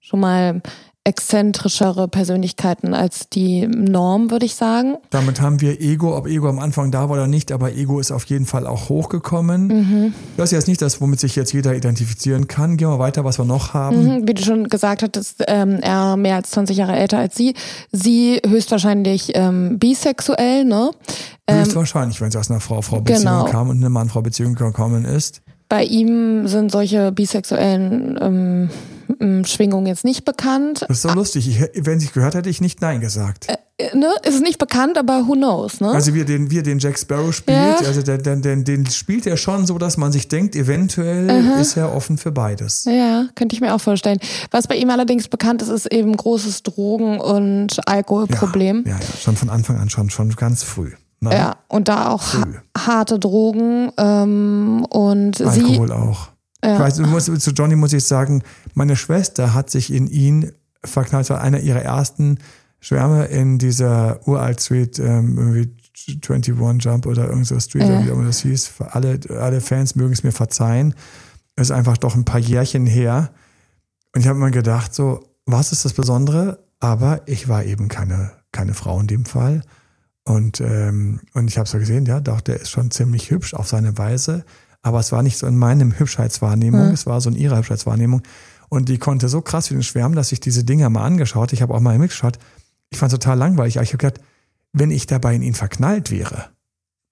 schon mal exzentrischere Persönlichkeiten als die Norm, würde ich sagen. Damit haben wir Ego, ob Ego am Anfang da war oder nicht, aber Ego ist auf jeden Fall auch hochgekommen. Mhm. Das ist jetzt nicht das, womit sich jetzt jeder identifizieren kann. Gehen wir weiter, was wir noch haben. Mhm, wie du schon gesagt hattest, ähm, er mehr als 20 Jahre älter als sie. Sie höchstwahrscheinlich ähm, bisexuell, ne? Höchstwahrscheinlich, wenn sie aus einer Frau-Frau-Beziehung Genau. kam und eine Mann-Frau-Beziehung gekommen ist. Bei ihm sind solche bisexuellen ähm, ähm, Schwingungen jetzt nicht bekannt. Das ist so lustig. Ich, wenn sie es gehört hätte, ich nicht Nein gesagt. Äh, ne? Ist nicht bekannt, aber who knows, ne? Also wie er den, wie er den Jack Sparrow spielt, Ja. also den, den, den, den spielt er schon so, dass man sich denkt, eventuell ist er offen für beides. Ja, könnte ich mir auch vorstellen. Was bei ihm allerdings bekannt ist, ist eben großes Drogen- und Alkoholproblem. Ja, ja, schon von Anfang an, schon, schon ganz früh. Ne? Ja, und da auch ha harte Drogen ähm, und sie. Alkohol auch. Ja. Ich weiß, du musst, zu Johnny muss ich sagen, meine Schwester hat sich in ihn verknallt. War einer ihrer ersten Schwärme in dieser uralt Street, ähm, irgendwie 21 Jump oder irgend so Street, Ja. oder wie auch immer das hieß. Alle, alle Fans mögen es mir verzeihen. Es ist einfach doch ein paar Jährchen her. Und ich habe mir gedacht, so, was ist das Besondere? Aber ich war eben keine, keine Frau in dem Fall. Und, ähm, und ich habe so gesehen, ja, doch, der ist schon ziemlich hübsch auf seine Weise. Aber es war nicht so in meinem Hübschheitswahrnehmung, Mhm. es war so in ihrer Hübschheitswahrnehmung. Und die konnte so krass für den schwärmen, dass ich diese Dinger mal angeschaut. Ich habe auch mal mitgeschaut. Ich fand es total langweilig. Aber ich habe gedacht, wenn ich dabei in ihn verknallt wäre,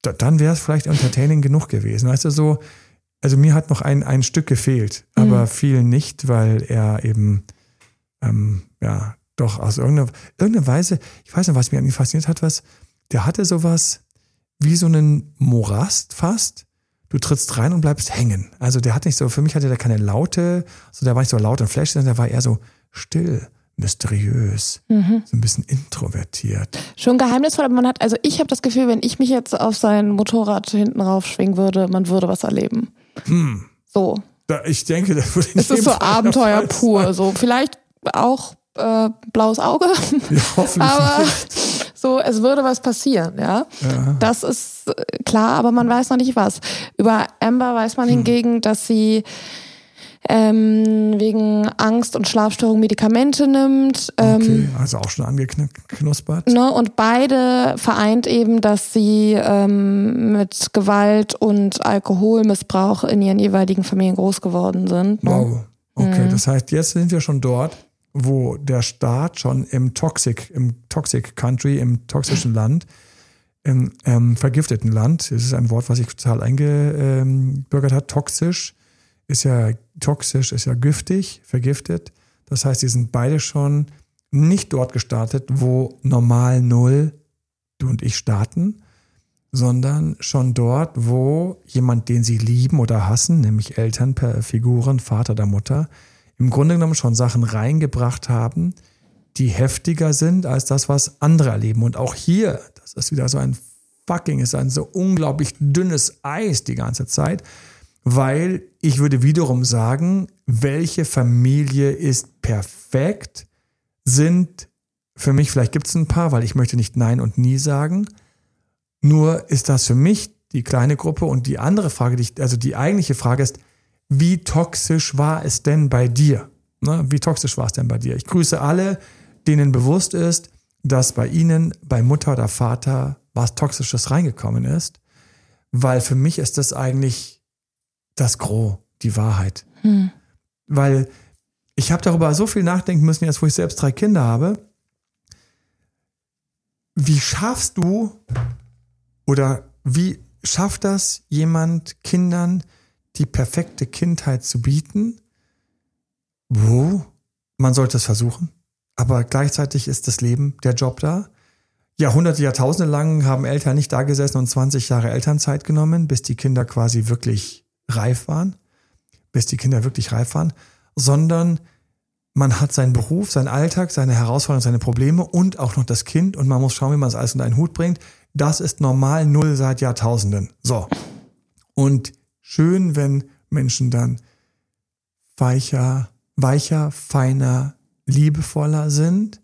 da, dann wäre es vielleicht entertaining genug gewesen. Weißt du, so, also mir hat noch ein, ein Stück gefehlt, aber vielen nicht, weil er eben, ähm, ja, doch aus irgendeiner, irgendeiner Weise, ich weiß nicht, was mich an ihm fasziniert hat, was, der hatte sowas wie so einen Morast fast. Du trittst rein und bleibst hängen. Also der hat nicht so, für mich hatte der keine Laute, also der war nicht so laut und flash, sondern der war eher so still, mysteriös, Mhm. so ein bisschen introvertiert. Schon geheimnisvoll, aber man hat, also ich habe das Gefühl, wenn ich mich jetzt auf sein Motorrad hinten raufschwingen würde, man würde was erleben. Hm. So. Ich denke, das würde in Es ist so Fall Abenteuer pur. So, vielleicht auch äh, blaues Auge. Ja, hoffentlich aber nicht. So, es würde was passieren, ja. Ja. Das ist äh, klar, aber man weiß noch nicht was. Über Amber weiß man hingegen, dass sie ähm, wegen Angst und Schlafstörung Medikamente nimmt. Ähm, Okay, also auch schon angeknuspert. Ne, und beide vereint eben, dass sie ähm, mit Gewalt und Alkoholmissbrauch in ihren jeweiligen Familien groß geworden sind. Ne? Wow. Okay, Mhm. das heißt, jetzt sind wir schon dort, wo der Staat schon im Toxic, im Toxic Country, im toxischen Land, im ähm, vergifteten Land, das ist ein Wort, was sich total eingebürgert hat, toxisch, ist ja toxisch, ist ja giftig, vergiftet. Das heißt, die sind beide schon nicht dort gestartet, wo normal null du und ich starten, sondern schon dort, wo jemand, den sie lieben oder hassen, nämlich Eltern, per Figuren, Vater oder Mutter, im Grunde genommen schon Sachen reingebracht haben, die heftiger sind als das, was andere erleben. Und auch hier, das ist wieder so ein fucking, ist ein so unglaublich dünnes Eis die ganze Zeit, weil ich würde wiederum sagen, welche Familie ist perfekt, sind für mich, vielleicht gibt es ein paar, weil ich möchte nicht Nein und Nie sagen, nur ist das für mich die kleine Gruppe und die andere Frage, die ich, also die eigentliche Frage ist, wie toxisch war es denn bei dir? Ne? Wie toxisch war es denn bei dir? Ich grüße alle, denen bewusst ist, dass bei ihnen, bei Mutter oder Vater, was Toxisches reingekommen ist, weil für mich ist das eigentlich das Gros, die Wahrheit. Hm. Weil ich habe darüber so viel nachdenken müssen, jetzt wo ich selbst drei Kinder habe. Wie schaffst du oder wie schafft das jemand Kindern die perfekte Kindheit zu bieten? Wo? Man sollte es versuchen, aber gleichzeitig ist das Leben, der Job da. Jahrhunderte, Jahrtausende lang haben Eltern nicht da gesessen und 20 Jahre Elternzeit genommen, bis die Kinder quasi wirklich reif waren, bis die Kinder wirklich reif waren, sondern man hat seinen Beruf, seinen Alltag, seine Herausforderungen, seine Probleme und auch noch das Kind und man muss schauen, wie man das alles unter einen Hut bringt. Das ist normal null seit Jahrtausenden. So. Und schön, wenn Menschen dann weicher, weicher, feiner, liebevoller sind.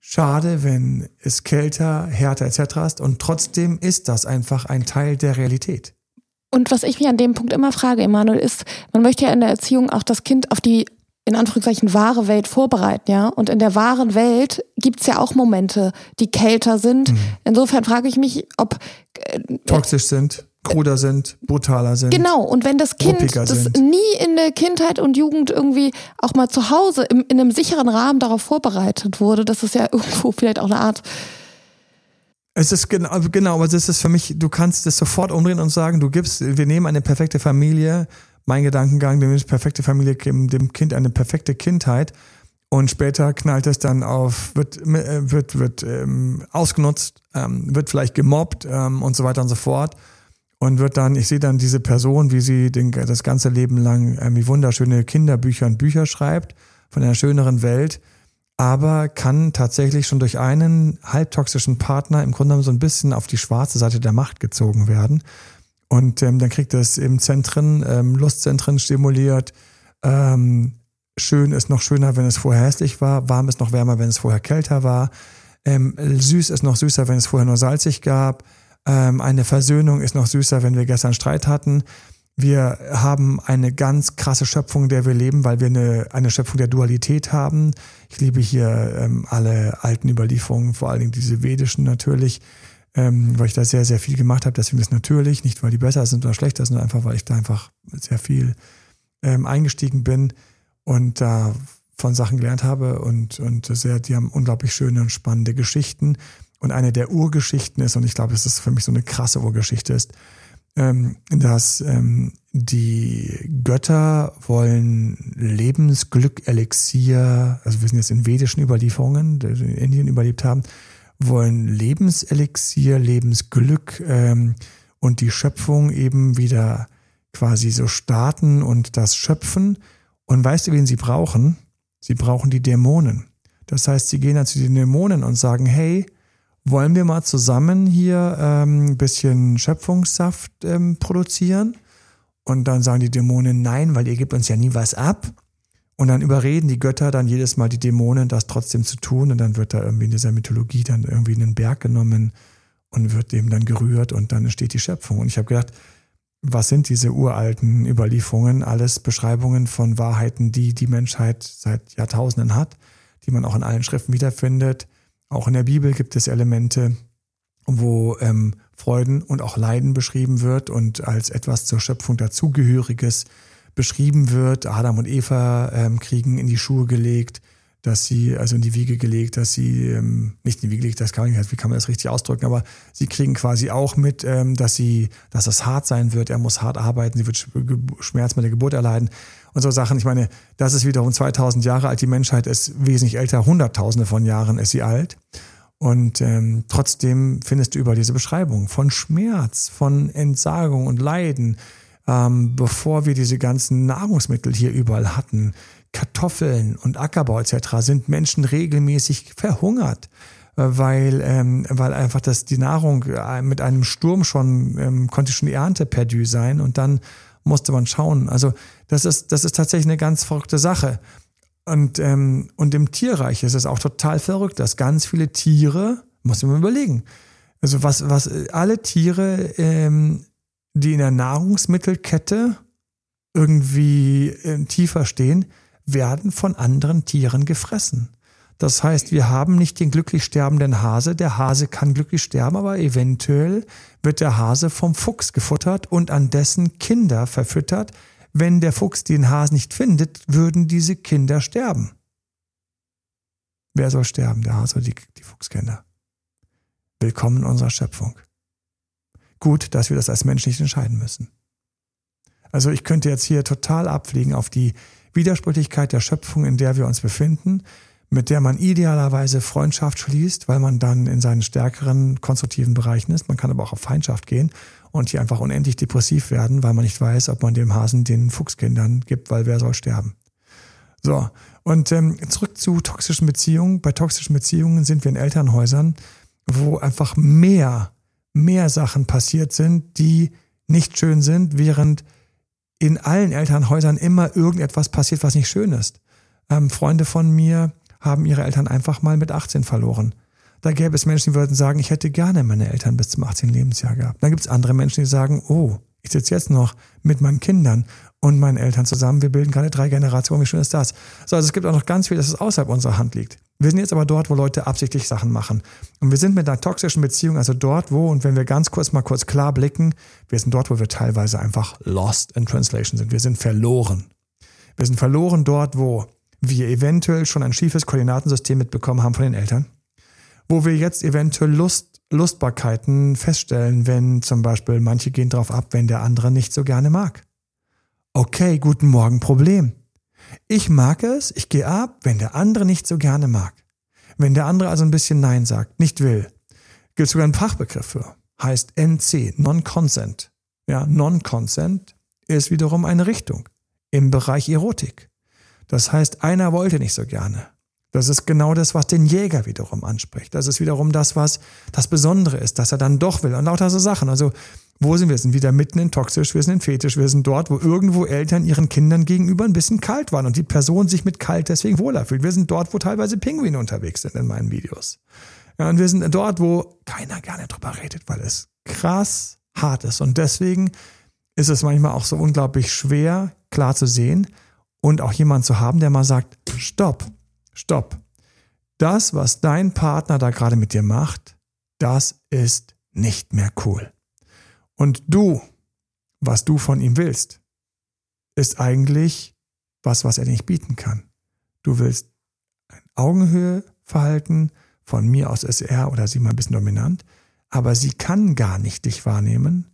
Schade, wenn es kälter, härter etc. ist. Und trotzdem ist das einfach ein Teil der Realität. Und was ich mich an dem Punkt immer frage, Emanuel, ist, man möchte ja in der Erziehung auch das Kind auf die in Anführungszeichen wahre Welt vorbereiten, ja. Und in der wahren Welt gibt's ja auch Momente, die kälter sind. Mhm. Insofern frage ich mich, ob äh, toxisch sind, kruder sind, brutaler sind. Genau, und wenn das Kind das sind. nie in der Kindheit und Jugend irgendwie auch mal zu Hause im, in einem sicheren Rahmen darauf vorbereitet wurde, das ist ja irgendwo vielleicht auch eine Art es ist genau, genau, aber es ist für mich, du kannst es sofort umdrehen und sagen, du gibst, wir nehmen eine perfekte Familie, mein Gedankengang, dem perfekte Familie geben dem Kind eine perfekte Kindheit und später knallt es dann auf, wird, äh, wird, wird ähm, ausgenutzt, ähm, wird vielleicht gemobbt ähm, und so weiter und so fort und wird dann, ich sehe dann diese Person, wie sie den, das ganze Leben lang ähm, wie wunderschöne Kinderbücher und Bücher schreibt von einer schöneren Welt, aber kann tatsächlich schon durch einen halbtoxischen Partner im Grunde genommen so ein bisschen auf die schwarze Seite der Macht gezogen werden und ähm, dann kriegt es im Zentren, ähm, Lustzentren stimuliert. Ähm, schön ist noch schöner, wenn es vorher hässlich war. Warm ist noch wärmer, wenn es vorher kälter war. Ähm, süß ist noch süßer, wenn es vorher nur salzig gab. Ähm, eine Versöhnung ist noch süßer, wenn wir gestern Streit hatten. Wir haben eine ganz krasse Schöpfung, in der wir leben, weil wir eine, eine Schöpfung der Dualität haben. Ich liebe hier ähm, alle alten Überlieferungen, vor allen Dingen diese vedischen natürlich ähm, weil ich da sehr, sehr viel gemacht habe. Deswegen ist natürlich, nicht weil die besser sind oder schlechter sind, einfach, weil ich da einfach sehr viel ähm, eingestiegen bin und da von Sachen gelernt habe und, und sehr, die haben unglaublich schöne und spannende Geschichten. Und eine der Urgeschichten ist, und ich glaube, es ist für mich so eine krasse Urgeschichte ist, ähm, dass ähm, die Götter wollen Lebensglück, Elixier, also wir sind jetzt in vedischen Überlieferungen, die in Indien überlebt haben, wollen Lebenselixier, Lebensglück ähm, und die Schöpfung eben wieder quasi so starten und das schöpfen. Und weißt du, wen sie brauchen? Sie brauchen die Dämonen. Das heißt, sie gehen dann zu den Dämonen und sagen, hey, wollen wir mal zusammen hier ähm, ein bisschen Schöpfungssaft ähm, produzieren? Und dann sagen die Dämonen, nein, weil ihr gebt uns ja nie was ab. Und dann überreden die Götter dann jedes Mal die Dämonen, das trotzdem zu tun. Und dann wird da irgendwie in dieser Mythologie dann irgendwie in den Berg genommen und wird dem dann gerührt und dann entsteht die Schöpfung. Und ich habe gedacht, was sind diese uralten Überlieferungen? Alles Beschreibungen von Wahrheiten, die die Menschheit seit Jahrtausenden hat, die man auch in allen Schriften wiederfindet. Auch in der Bibel gibt es Elemente, wo ähm, Freuden und auch Leiden beschrieben wird und als etwas zur Schöpfung dazugehöriges beschrieben wird. Adam und Eva ähm, kriegen in die Schuhe gelegt, dass sie, also in die Wiege gelegt, dass sie, ähm, nicht in die Wiege gelegt, das kann man, wie kann man das richtig ausdrücken, aber sie kriegen quasi auch mit, ähm, dass sie, dass das hart sein wird, er muss hart arbeiten, sie wird Schmerz mit der Geburt erleiden und so Sachen. Ich meine, das ist wiederum 2000 Jahre alt, die Menschheit ist wesentlich älter, hunderttausende von Jahren ist sie alt. Und ähm, trotzdem findest du über diese Beschreibung von Schmerz, von Entsagung und Leiden, ähm, bevor wir diese ganzen Nahrungsmittel hier überall hatten, Kartoffeln und Ackerbau etc., sind Menschen regelmäßig verhungert, äh, weil, ähm, weil einfach das, die Nahrung äh, mit einem Sturm schon, ähm, konnte schon die Ernte perdu sein und dann musste man schauen. Also das ist, das ist tatsächlich eine ganz verrückte Sache. Und, ähm, und im Tierreich ist es auch total verrückt, dass ganz viele Tiere, muss man überlegen, also was, was alle Tiere ähm, die in der Nahrungsmittelkette irgendwie äh, tiefer stehen, werden von anderen Tieren gefressen. Das heißt, wir haben nicht den glücklich sterbenden Hase. Der Hase kann glücklich sterben, aber eventuell wird der Hase vom Fuchs gefuttert und an dessen Kinder verfüttert. Wenn der Fuchs den Hasen nicht findet, würden diese Kinder sterben. Wer soll sterben? Der Hase oder die, die Fuchskinder? Willkommen in unserer Schöpfung gut, dass wir das als Mensch nicht entscheiden müssen. Also ich könnte jetzt hier total abfliegen auf die Widersprüchlichkeit der Schöpfung, in der wir uns befinden, mit der man idealerweise Freundschaft schließt, weil man dann in seinen stärkeren konstruktiven Bereichen ist. Man kann aber auch auf Feindschaft gehen und hier einfach unendlich depressiv werden, weil man nicht weiß, ob man dem Hasen den Fuchskindern gibt, weil wer soll sterben. So, und ähm, zurück zu toxischen Beziehungen. Bei toxischen Beziehungen sind wir in Elternhäusern, wo einfach mehr mehr Sachen passiert sind, die nicht schön sind, während in allen Elternhäusern immer irgendetwas passiert, was nicht schön ist. Ähm, Freunde von mir haben ihre Eltern einfach mal mit 18 verloren. Da gäbe es Menschen, die würden sagen, ich hätte gerne meine Eltern bis zum 18. Lebensjahr gehabt. Dann gibt es andere Menschen, die sagen, oh, ich sitze jetzt noch mit meinen Kindern und meinen Eltern zusammen. Wir bilden gerade drei Generationen. Wie schön ist das? So, also es gibt auch noch ganz viel, das außerhalb unserer Hand liegt. Wir sind jetzt aber dort, wo Leute absichtlich Sachen machen. Und wir sind mit einer toxischen Beziehung, also dort, wo, und wenn wir ganz kurz mal kurz klar blicken, wir sind dort, wo wir teilweise einfach lost in translation sind. Wir sind verloren. Wir sind verloren dort, wo wir eventuell schon ein schiefes Koordinatensystem mitbekommen haben von den Eltern, wo wir jetzt eventuell Lust, Lustbarkeiten feststellen, wenn zum Beispiel manche gehen drauf ab, wenn der andere nicht so gerne mag. Okay, guten Morgen, Problem. Ich mag es, ich gehe ab, wenn der andere nicht so gerne mag. Wenn der andere also ein bisschen Nein sagt, nicht will. Gibt sogar einen Fachbegriff für. Heißt NC, Non-Consent. Ja, Non-Consent ist wiederum eine Richtung im Bereich Erotik. Das heißt, einer wollte nicht so gerne. Das ist genau das, was den Jäger wiederum anspricht. Das ist wiederum das, was das Besondere ist, dass er dann doch will. Und lauter so Sachen. Also wo sind wir? Wir sind wieder mitten in toxisch, wir sind in fetisch, wir sind dort, wo irgendwo Eltern ihren Kindern gegenüber ein bisschen kalt waren und die Person sich mit kalt deswegen wohler fühlt. Wir sind dort, wo teilweise Pinguine unterwegs sind in meinen Videos. Ja, und wir sind dort, wo keiner gerne drüber redet, weil es krass hart ist. Und deswegen ist es manchmal auch so unglaublich schwer, klar zu sehen und auch jemand zu haben, der mal sagt, stopp, stopp. Das, was dein Partner da gerade mit dir macht, das ist nicht mehr cool. Und du, was du von ihm willst, ist eigentlich was, was er nicht bieten kann. Du willst ein Augenhöheverhalten, von mir aus ist er oder sie mal ein bisschen dominant, aber sie kann gar nicht dich wahrnehmen,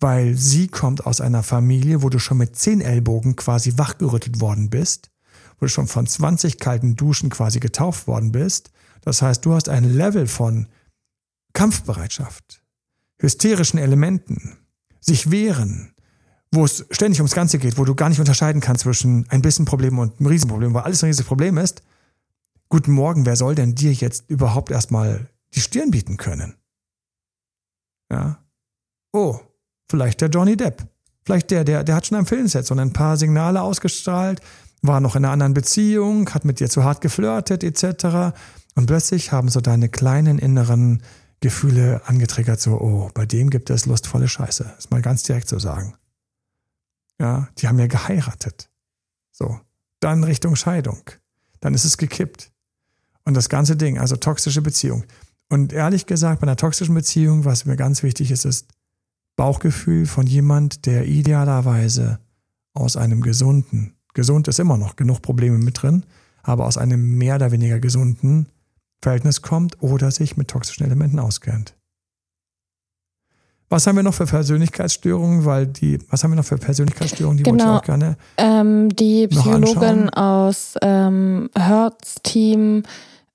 weil sie kommt aus einer Familie, wo du schon mit zehn Ellbogen quasi wachgerüttelt worden bist, wo du schon von 20 kalten Duschen quasi getauft worden bist. Das heißt, du hast ein Level von Kampfbereitschaft, hysterischen Elementen, sich wehren, wo es ständig ums Ganze geht, wo du gar nicht unterscheiden kannst zwischen ein bisschen Problem und einem Riesenproblem, weil alles ein riesiges Problem ist. Guten Morgen, wer soll denn dir jetzt überhaupt erstmal die Stirn bieten können? Ja. Oh, vielleicht der Johnny Depp. Vielleicht der, der, der hat schon am Filmset so ein paar Signale ausgestrahlt, war noch in einer anderen Beziehung, hat mit dir zu hart geflirtet, etc. Und plötzlich haben so deine kleinen inneren Gefühle angetriggert, so, oh, bei dem gibt es lustvolle Scheiße. Ist mal ganz direkt zu sagen. Ja, die haben ja geheiratet. So. Dann Richtung Scheidung. Dann ist es gekippt. Und das ganze Ding, also toxische Beziehung. Und ehrlich gesagt, bei einer toxischen Beziehung, was mir ganz wichtig ist, ist Bauchgefühl von jemand, der idealerweise aus einem gesunden, gesund ist immer noch genug Probleme mit drin, aber aus einem mehr oder weniger gesunden Verhältnis kommt oder sich mit toxischen Elementen auskennt. Was haben wir noch für Persönlichkeitsstörungen? Weil die, was haben wir noch für Persönlichkeitsstörungen, die genau. wollte ich auch gerne. Ähm, die Psychologin aus ähm, Hertz Team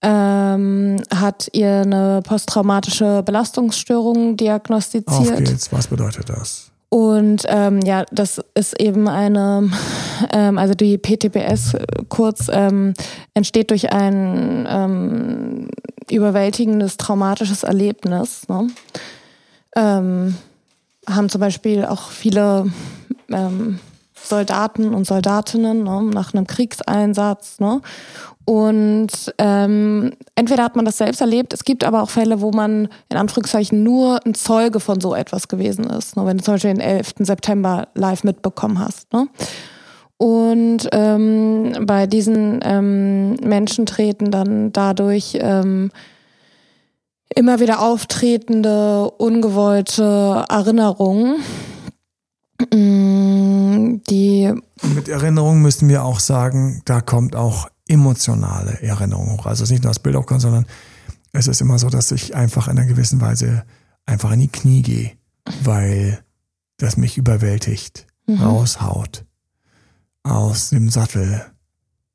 ähm, hat ihr eine posttraumatische Belastungsstörung diagnostiziert. Auf geht's. Was bedeutet das? Und ähm, ja, das ist eben eine, ähm, also die PTBS kurz ähm, entsteht durch ein ähm, überwältigendes traumatisches Erlebnis. Ne? Ähm, haben zum Beispiel auch viele ähm, Soldaten und Soldatinnen ne, nach einem Kriegseinsatz. Ne? Und ähm, entweder hat man das selbst erlebt, es gibt aber auch Fälle, wo man in Anführungszeichen nur ein Zeuge von so etwas gewesen ist. Ne? Wenn du zum Beispiel den 11. September live mitbekommen hast. Ne? Und ähm, bei diesen ähm, Menschen treten dann dadurch ähm, immer wieder auftretende, ungewollte Erinnerungen, mm, die. Mit Erinnerungen müssen wir auch sagen, da kommt auch emotionale Erinnerung hoch. Also nicht nur das Bild auch, sondern es ist immer so, dass ich einfach in einer gewissen Weise einfach in die Knie gehe, weil das mich überwältigt, mhm. raushaut, aus dem Sattel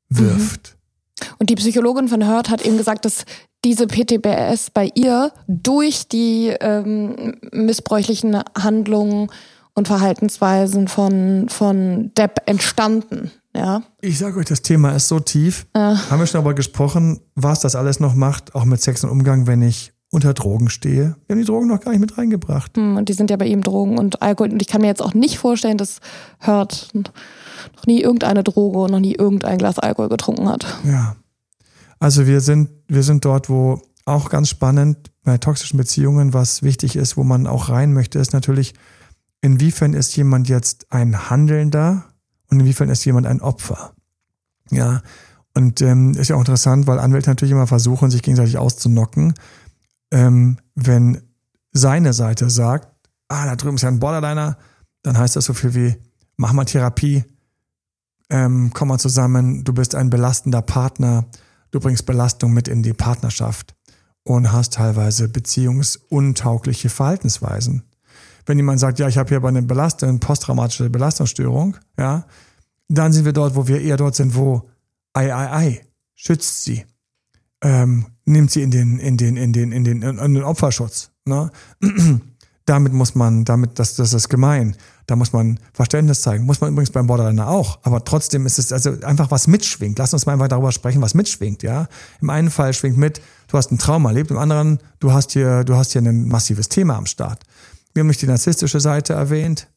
wirft. Mhm. Und die Psychologin von Hurt hat eben gesagt, dass diese PTBS bei ihr durch die ähm, missbräuchlichen Handlungen und Verhaltensweisen von, von Depp entstanden. Ja. Ich sage euch, das Thema ist so tief. Ja. Haben wir schon darüber gesprochen, was das alles noch macht, auch mit Sex und Umgang, wenn ich unter Drogen stehe. Wir haben die Drogen noch gar nicht mit reingebracht. Hm, und die sind ja bei ihm Drogen und Alkohol. Und ich kann mir jetzt auch nicht vorstellen, dass Hört noch nie irgendeine Droge und noch nie irgendein Glas Alkohol getrunken hat. Ja. Also wir sind, wir sind dort, wo auch ganz spannend bei toxischen Beziehungen, was wichtig ist, wo man auch rein möchte, ist natürlich, inwiefern ist jemand jetzt ein Handelnder und inwiefern ist jemand ein Opfer. Ja, und ähm, ist ja auch interessant, weil Anwälte natürlich immer versuchen, sich gegenseitig auszunocken. Ähm, wenn seine Seite sagt, ah, da drüben ist ja ein Borderliner, dann heißt das so viel wie, mach mal Therapie, ähm, komm mal zusammen, du bist ein belastender Partner, du bringst Belastung mit in die Partnerschaft und hast teilweise beziehungsuntaugliche Verhaltensweisen. Wenn jemand sagt, ja, ich habe hier aber eine Belastung, posttraumatische Belastungsstörung, ja, dann sind wir dort, wo wir eher dort sind, wo ei, ei, ei, schützt sie, ähm, nimmt sie in den, in den, in den, in den, in den Opferschutz. Ne? damit muss man, damit, das, das ist gemein. Da muss man Verständnis zeigen. Muss man übrigens beim Borderliner auch. Aber trotzdem ist es also einfach was mitschwingt. Lass uns mal einfach darüber sprechen, was mitschwingt, ja. Im einen Fall schwingt mit, du hast ein Trauma erlebt, im anderen, du hast hier, du hast hier ein massives Thema am Start. Wir haben nicht die narzisstische Seite erwähnt.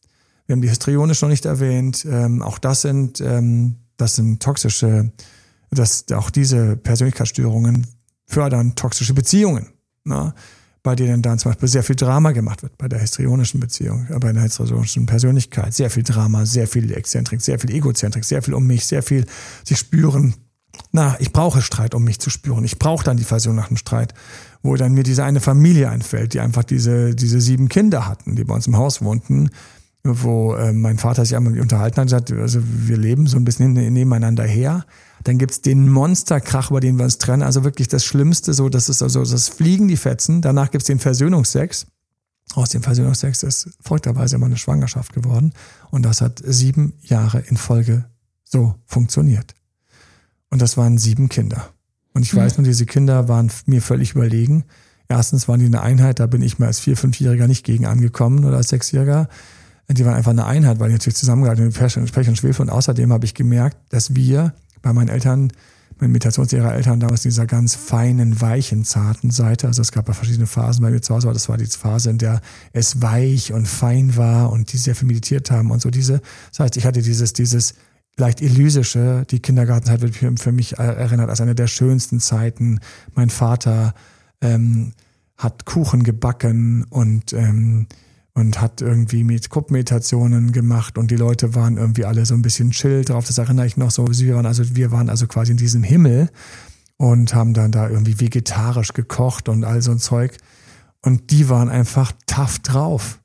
Wir haben die histrionische noch nicht erwähnt. Ähm, auch das sind, ähm, das sind toxische, das, auch diese Persönlichkeitsstörungen fördern toxische Beziehungen. Ne? bei denen dann zum Beispiel sehr viel Drama gemacht wird, bei der histrionischen Beziehung, äh, bei der histrionischen Persönlichkeit. Sehr viel Drama, sehr viel Exzentrik, sehr viel Egozentrik, sehr viel um mich, sehr viel sich spüren. Na, ich brauche Streit, um mich zu spüren. Ich brauche dann die Version nach dem Streit, wo dann mir diese eine Familie einfällt, die einfach diese, diese sieben Kinder hatten, die bei uns im Haus wohnten, wo äh, mein Vater sich einmal unterhalten hat, gesagt, also wir leben so ein bisschen nebeneinander her. Dann gibt's den Monsterkrach, über den wir uns trennen. Also wirklich das Schlimmste, so das ist also das Fliegen die Fetzen. Danach gibt's den Versöhnungsex. Aus dem Versöhnungsex ist folgterweise immer eine Schwangerschaft geworden. Und das hat sieben Jahre in Folge so funktioniert. Und das waren sieben Kinder. Und ich weiß nur, diese Kinder waren mir völlig überlegen. Erstens waren die eine Einheit, da bin ich mir als Vier-, Fünfjähriger nicht gegen angekommen oder als Sechsjähriger. Die waren einfach eine Einheit, weil die natürlich zusammengehalten mit Pech und Schwefel. Und außerdem habe ich gemerkt, dass wir bei meinen Eltern, meinen Meditationslehrer Eltern damals in dieser ganz feinen, weichen, zarten Seite. Also es gab ja verschiedene Phasen bei mir zu Hause, aber das war die Phase, in der es weich und fein war und die sehr viel meditiert haben und so diese. Das heißt, ich hatte dieses, dieses leicht elysische, die Kindergartenzeit wird für mich erinnert als eine der schönsten Zeiten. Mein Vater ähm, hat Kuchen gebacken und ähm, und hat irgendwie mit Gruppenmeditationen gemacht und die Leute waren irgendwie alle so ein bisschen chill drauf. Das erinnere ich noch so. Wir waren also, wir waren also quasi in diesem Himmel und haben dann da irgendwie vegetarisch gekocht und all so ein Zeug. Und die waren einfach tough drauf.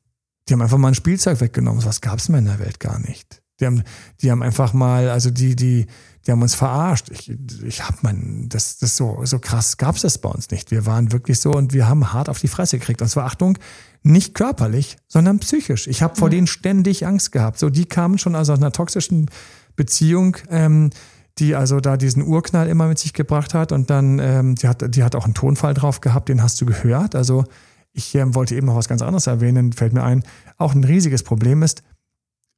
Die haben einfach mal ein Spielzeug weggenommen. Was gab's mehr in der Welt gar nicht. Die haben, die haben einfach mal, also die, die, die haben uns verarscht. Ich, ich hab mein, das, das so, so krass gab's das bei uns nicht. Wir waren wirklich so und wir haben hart auf die Fresse gekriegt. Und zwar Achtung, nicht körperlich, sondern psychisch. Ich habe vor mhm. denen ständig Angst gehabt. So, die kamen schon also aus einer toxischen Beziehung, ähm, die also da diesen Urknall immer mit sich gebracht hat. Und dann, ähm, die, hat, die hat auch einen Tonfall drauf gehabt, den hast du gehört. Also ich ähm, wollte eben noch was ganz anderes erwähnen, fällt mir ein. Auch ein riesiges Problem ist,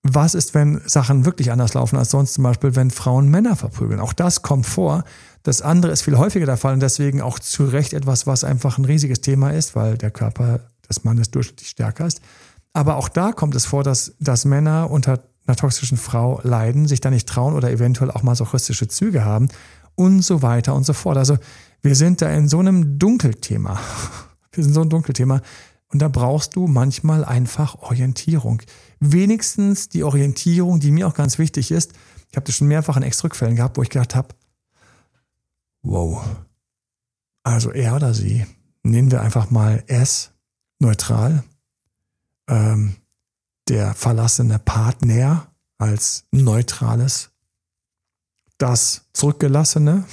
was ist, wenn Sachen wirklich anders laufen als sonst, zum Beispiel, wenn Frauen Männer verprügeln? Auch das kommt vor. Das andere ist viel häufiger der Fall und deswegen auch zu Recht etwas, was einfach ein riesiges Thema ist, weil der Körper des Mannes durchschnittlich stärker ist. Aber auch da kommt es vor, dass, dass Männer unter einer toxischen Frau leiden, sich da nicht trauen oder eventuell auch masochistische Züge haben und so weiter und so fort. Also wir sind da in so einem Dunkelthema. Wir sind so ein Dunkelthema. Und da brauchst du manchmal einfach Orientierung. Wenigstens die Orientierung, die mir auch ganz wichtig ist. Ich habe das schon mehrfach in Extrückfällen gehabt, wo ich gedacht habe, wow, also er oder sie, nehmen wir einfach mal S, neutral. Ähm, der verlassene Partner als neutrales. Das zurückgelassene,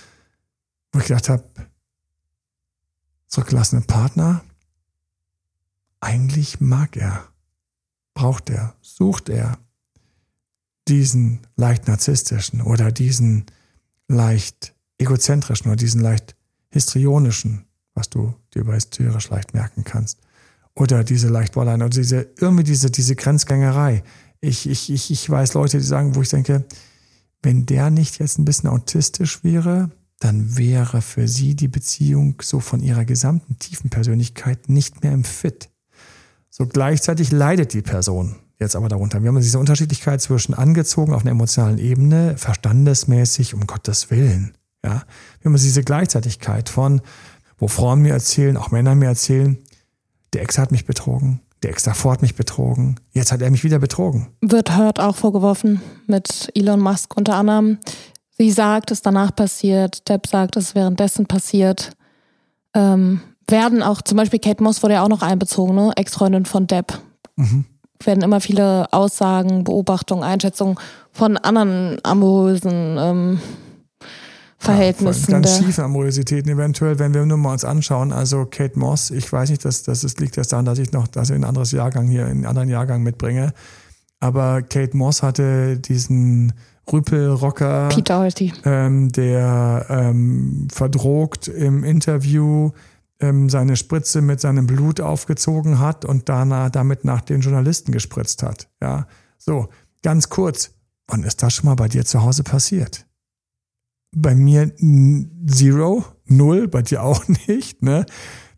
wo ich gedacht habe, zurückgelassene Partner, eigentlich mag er, braucht er, sucht er diesen leicht narzisstischen oder diesen leicht egozentrischen oder diesen leicht histrionischen was du dir bei Hysteria leicht merken kannst. Oder diese Leichtballein oder diese, irgendwie diese, diese Grenzgängerei. Ich, ich, ich, ich weiß Leute, die sagen, wo ich denke, wenn der nicht jetzt ein bisschen autistisch wäre, dann wäre für sie die Beziehung so von ihrer gesamten tiefen Persönlichkeit nicht mehr im Fit. So gleichzeitig leidet die Person jetzt aber darunter. Wir haben diese Unterschiedlichkeit zwischen angezogen auf einer emotionalen Ebene, verstandesmäßig, um Gottes Willen. Ja, wir haben diese Gleichzeitigkeit von wo Frauen mir erzählen, auch Männer mir erzählen, der Ex hat mich betrogen, Der davor hat mich betrogen. Jetzt hat er mich wieder betrogen. Wird Hurt auch vorgeworfen mit Elon Musk unter anderem. Sie sagt, es danach passiert. Depp sagt, es währenddessen passiert. Ähm, werden auch, zum Beispiel Kate Moss wurde ja auch noch einbezogen, ne? Ex-Freundin von Depp. Mhm. Werden immer viele Aussagen, Beobachtungen, Einschätzungen von anderen amorösen ähm, Verhältnissen. Ja, ganz schiefe Amorositäten eventuell, wenn wir nur mal uns anschauen. Also Kate Moss, ich weiß nicht, dass das, das liegt erst daran, dass ich noch dass ich ein anderes Jahrgang hier, einen anderen Jahrgang mitbringe. Aber Kate Moss hatte diesen Rüpelrocker, Peter Holty. Ähm, der ähm, verdrogt im Interview ähm, seine Spritze mit seinem Blut aufgezogen hat und danach, damit nach den Journalisten gespritzt hat. Ja, so ganz kurz. Wann ist das schon mal bei dir zu Hause passiert? Bei mir zero, null, bei dir auch nicht. Ne?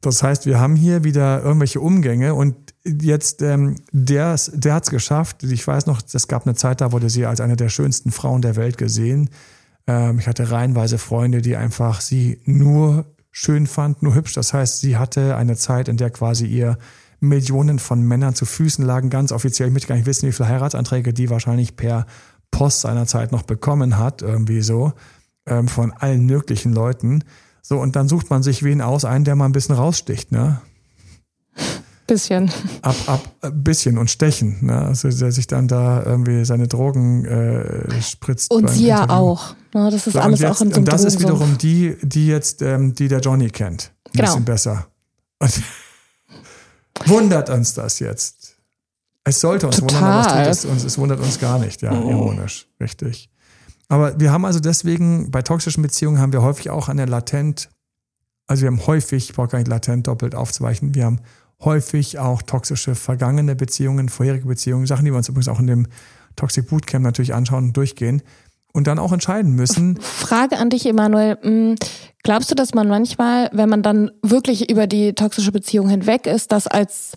Das heißt, wir haben hier wieder irgendwelche Umgänge und jetzt, ähm, der, der hat es geschafft. Ich weiß noch, es gab eine Zeit, da wurde sie als eine der schönsten Frauen der Welt gesehen. Ähm, ich hatte reihenweise Freunde, die einfach sie nur schön fanden, nur hübsch. Das heißt, sie hatte eine Zeit, in der quasi ihr Millionen von Männern zu Füßen lagen, ganz offiziell. Ich möchte gar nicht wissen, wie viele Heiratsanträge die wahrscheinlich per Post seinerzeit noch bekommen hat, irgendwie so, ähm, von allen möglichen Leuten. So, und dann sucht man sich wen aus, einen, der mal ein bisschen raussticht, ne? Bisschen. Ab, ab, bisschen und stechen. Ne? Also der sich dann da irgendwie seine Drogen äh, spritzt. Und sie ja auch. Ne? Das ist so, alles jetzt, auch in so Und das ist wiederum die, die jetzt, ähm, die der Johnny kennt. Ein genau. bisschen besser. Und wundert uns das jetzt. Es sollte uns Total. wundern, aber es, tut es, uns, es wundert uns gar nicht. Ja, oh. ironisch. Richtig. Aber wir haben also deswegen, bei toxischen Beziehungen haben wir häufig auch eine latent, also wir haben häufig, ich brauche gar nicht latent doppelt aufzuweichen, wir haben häufig auch toxische vergangene Beziehungen, vorherige Beziehungen, Sachen, die wir uns übrigens auch in dem Toxic Bootcamp natürlich anschauen und durchgehen und dann auch entscheiden müssen. Frage an dich, Emanuel. Hm, glaubst du, dass man manchmal, wenn man dann wirklich über die toxische Beziehung hinweg ist, das als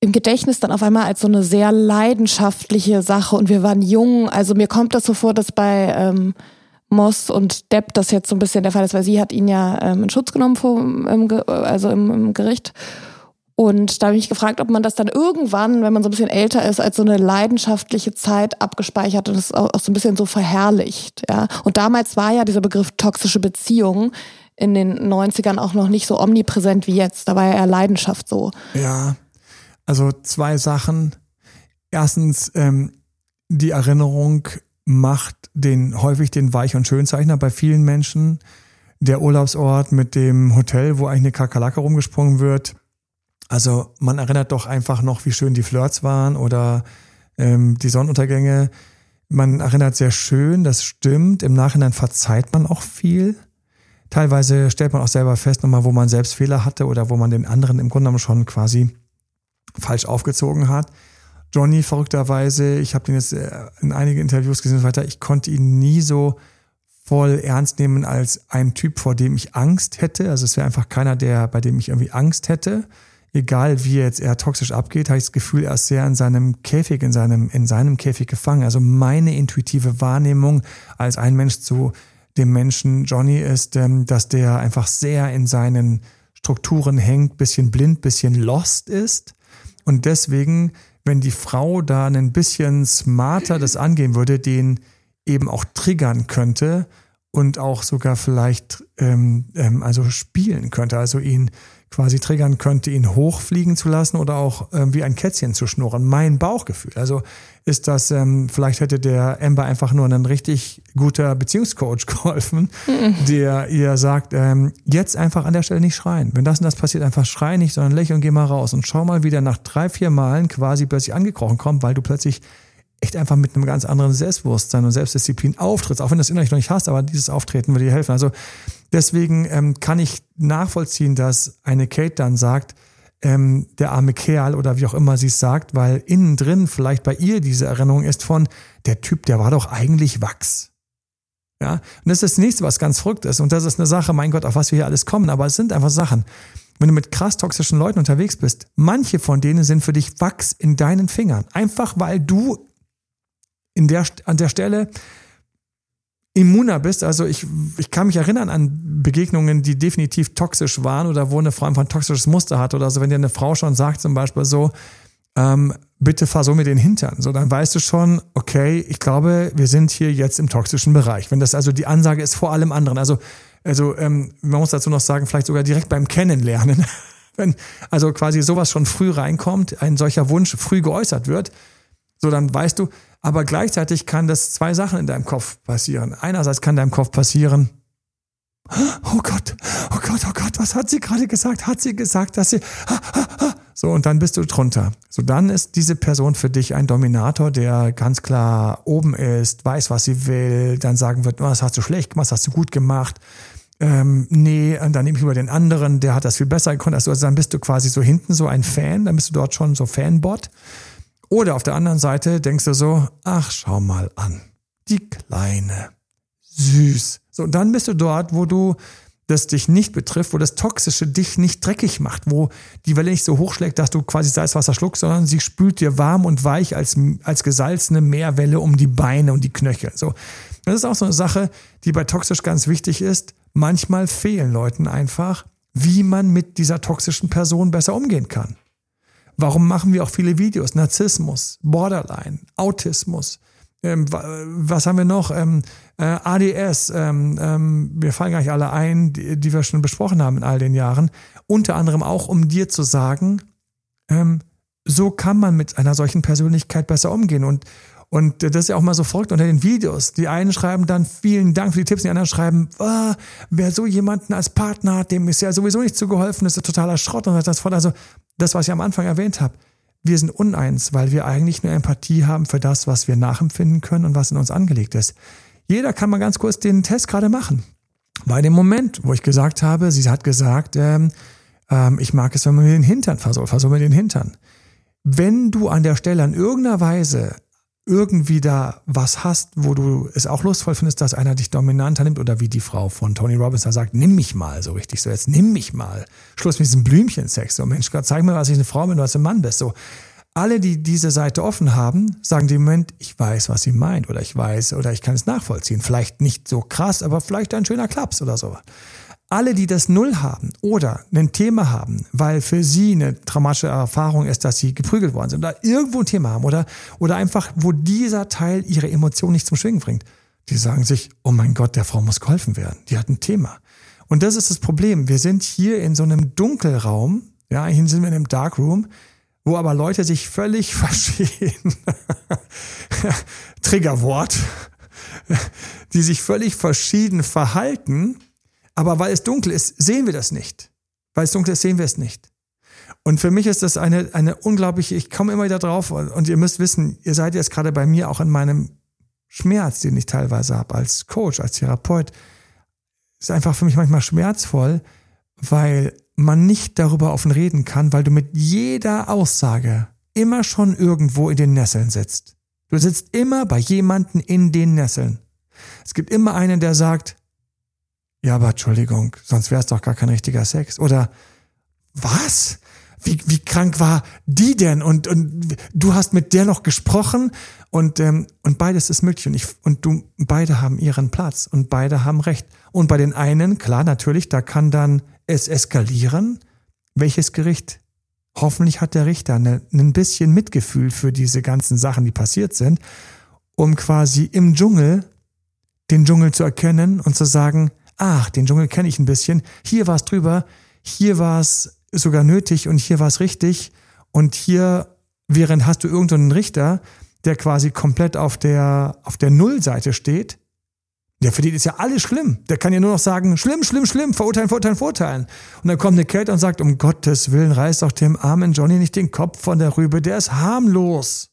im Gedächtnis dann auf einmal als so eine sehr leidenschaftliche Sache und wir waren jung. Also mir kommt das so vor, dass bei ähm, Moss und Depp das jetzt so ein bisschen der Fall ist, weil sie hat ihn ja ähm, in Schutz genommen vor, im, also im, im Gericht. Und da habe ich mich gefragt, ob man das dann irgendwann, wenn man so ein bisschen älter ist, als so eine leidenschaftliche Zeit abgespeichert und es auch, so ein bisschen so verherrlicht. Ja? Und damals war ja dieser Begriff toxische Beziehung in den 90ern auch noch nicht so omnipräsent wie jetzt. Da war ja eher Leidenschaft so. Ja, also zwei Sachen. Erstens, ähm, die Erinnerung macht den häufig den Weich- und Schönzeichner bei vielen Menschen. Der Urlaubsort mit dem Hotel, wo eigentlich eine Kakerlake rumgesprungen wird also man erinnert doch einfach noch, wie schön die Flirts waren oder ähm, die Sonnenuntergänge. Man erinnert sehr schön, das stimmt. Im Nachhinein verzeiht man auch viel. Teilweise stellt man auch selber fest, nochmal, wo man selbst Fehler hatte oder wo man den anderen im Grunde genommen schon quasi falsch aufgezogen hat. Johnny verrückterweise, ich habe den jetzt äh, in einigen Interviews gesehen und so weiter, ich konnte ihn nie so voll ernst nehmen als ein Typ, vor dem ich Angst hätte. Also es wäre einfach keiner, der, bei dem ich irgendwie Angst hätte egal wie jetzt er toxisch abgeht, habe ich das Gefühl, er ist sehr in seinem Käfig, in seinem, in seinem Käfig gefangen. Also meine intuitive Wahrnehmung als ein Mensch zu dem Menschen Johnny ist, ähm, dass der einfach sehr in seinen Strukturen hängt, bisschen blind, bisschen lost ist. Und deswegen, wenn die Frau da ein bisschen smarter das angehen würde, den eben auch triggern könnte und auch sogar vielleicht ähm, ähm, also spielen könnte, also ihn quasi triggern könnte, ihn hochfliegen zu lassen oder auch ähm, wie ein Kätzchen zu schnurren. Mein Bauchgefühl. Also ist das, ähm, vielleicht hätte der Amber einfach nur ein richtig guter Beziehungscoach geholfen, der ihr sagt, ähm, jetzt einfach an der Stelle nicht schreien. Wenn das und das passiert, einfach schrei nicht, sondern lächeln, geh mal raus und schau mal, wie der nach drei, vier Malen quasi plötzlich angekrochen kommt, weil du plötzlich echt einfach mit einem ganz anderen Selbstbewusstsein und Selbstdisziplin auftrittst, auch wenn du das innerlich noch nicht hast, aber dieses Auftreten würde dir helfen. Also deswegen ähm, kann ich nachvollziehen, dass eine Kate dann sagt, ähm, der arme Kerl oder wie auch immer sie es sagt, weil innen drin vielleicht bei ihr diese Erinnerung ist von, der Typ, der war doch eigentlich Wachs. Ja, und das ist das nächste, was ganz verrückt ist. Und das ist eine Sache, mein Gott, auf was wir hier alles kommen. Aber es sind einfach Sachen. Wenn du mit krass toxischen Leuten unterwegs bist, manche von denen sind für dich Wachs in deinen Fingern. Einfach weil du in der, an der Stelle immuner bist. Also ich, ich kann mich erinnern an Begegnungen, die definitiv toxisch waren oder wo eine Frau einfach ein toxisches Muster hat oder so. Wenn dir eine Frau schon sagt zum Beispiel so, ähm, bitte fahr so mit den Hintern. So, dann weißt du schon, okay, ich glaube, wir sind hier jetzt im toxischen Bereich. Wenn das also die Ansage ist vor allem anderen. Also, also ähm, man muss dazu noch sagen, vielleicht sogar direkt beim Kennenlernen. Wenn also quasi sowas schon früh reinkommt, ein solcher Wunsch früh geäußert wird, so dann weißt du, aber gleichzeitig kann das zwei Sachen in deinem Kopf passieren. Einerseits kann deinem Kopf passieren, oh Gott, oh Gott, oh Gott, was hat sie gerade gesagt? Hat sie gesagt, dass sie, so und dann bist du drunter. So dann ist diese Person für dich ein Dominator, der ganz klar oben ist, weiß, was sie will, dann sagen wird, was hast du schlecht gemacht, was hast du gut gemacht. Ähm, nee, dann nehme ich über den anderen, der hat das viel besser gekonnt. Also dann bist du quasi so hinten so ein Fan, dann bist du dort schon so Fanbot. Oder auf der anderen Seite denkst du so, ach, schau mal an. Die Kleine. Süß. So, und dann bist du dort, wo du das dich nicht betrifft, wo das Toxische dich nicht dreckig macht, wo die Welle nicht so hochschlägt, dass du quasi Salzwasser schluckst, sondern sie spült dir warm und weich als, als gesalzene Meerwelle um die Beine und die Knöchel. So. Das ist auch so eine Sache, die bei toxisch ganz wichtig ist. Manchmal fehlen Leuten einfach, wie man mit dieser toxischen Person besser umgehen kann. Warum machen wir auch viele Videos? Narzissmus, Borderline, Autismus. Ähm, was haben wir noch? Ähm, äh, ADS. Ähm, ähm, mir fallen gar nicht alle ein, die, die, wir schon besprochen haben in all den Jahren. Unter anderem auch, um dir zu sagen, ähm, so kann man mit einer solchen Persönlichkeit besser umgehen. Und, und das ist ja auch mal so verrückt unter den Videos. Die einen schreiben dann vielen Dank für die Tipps, die anderen schreiben, oh, wer so jemanden als Partner hat, dem ist ja sowieso nicht zugeholfen, das ist totaler Schrott und das voll. Also das, was ich am Anfang erwähnt habe. Wir sind uneins, weil wir eigentlich nur Empathie haben für das, was wir nachempfinden können und was in uns angelegt ist. Jeder kann mal ganz kurz den Test gerade machen. Bei dem Moment, wo ich gesagt habe, sie hat gesagt, ähm, ähm, ich mag es, wenn man mir den Hintern versohlt, versohlt mir den Hintern. Wenn du an der Stelle in irgendeiner Weise irgendwie da was hast, wo du es auch lustvoll findest, dass einer dich dominanter nimmt oder wie die Frau von Tony Robbins da sagt, nimm mich mal so richtig, so jetzt nimm mich mal. Schluss mit diesem Blümchensex. So Mensch, Gott, zeig mir, was ich eine Frau bin, was ein Mann bist. So alle, die diese Seite offen haben, sagen dem Moment, ich weiß, was sie meint oder ich weiß oder ich kann es nachvollziehen. Vielleicht nicht so krass, aber vielleicht ein schöner Klaps oder so alle, die das Null haben oder ein Thema haben, weil für sie eine traumatische Erfahrung ist, dass sie geprügelt worden sind oder irgendwo ein Thema haben oder, oder einfach, wo dieser Teil ihre Emotion nicht zum Schwingen bringt, die sagen sich, oh mein Gott, der Frau muss geholfen werden. Die hat ein Thema. Und das ist das Problem. Wir sind hier in so einem Dunkelraum, ja, hier sind wir in einem Darkroom, wo aber Leute sich völlig verstehen. Triggerwort. Die sich völlig verschieden verhalten aber weil es dunkel ist, sehen wir das nicht. Weil es dunkel ist, sehen wir es nicht. Und für mich ist das eine, eine unglaubliche, ich komme immer wieder drauf und ihr müsst wissen, ihr seid jetzt gerade bei mir auch in meinem Schmerz, den ich teilweise habe als Coach, als Therapeut, ist einfach für mich manchmal schmerzvoll, weil man nicht darüber offen reden kann, weil du mit jeder Aussage immer schon irgendwo in den Nesseln sitzt. Du sitzt immer bei jemanden in den Nesseln. Es gibt immer einen, der sagt, ja, aber Entschuldigung, sonst wäre es doch gar kein richtiger Sex. Oder was? Wie, wie krank war die denn? Und, und du hast mit der noch gesprochen und, ähm, und beides ist möglich. Und, ich, und du, beide haben ihren Platz und beide haben Recht. Und bei den einen, klar, natürlich, da kann dann es eskalieren. Welches Gericht? Hoffentlich hat der Richter eine, ein bisschen Mitgefühl für diese ganzen Sachen, die passiert sind, um quasi im Dschungel den Dschungel zu erkennen und zu sagen, ach, den Dschungel kenne ich ein bisschen, hier war es drüber, hier war es sogar nötig und hier war es richtig und hier, während hast du irgendeinen Richter, der quasi komplett auf der, auf der Nullseite steht, der für den ist ja alles schlimm. Der kann ja nur noch sagen, schlimm, schlimm, schlimm, verurteilen, verurteilen, verurteilen. Und dann kommt eine Kate und sagt, um Gottes Willen, reiß doch dem armen Johnny nicht den Kopf von der Rübe, der ist harmlos.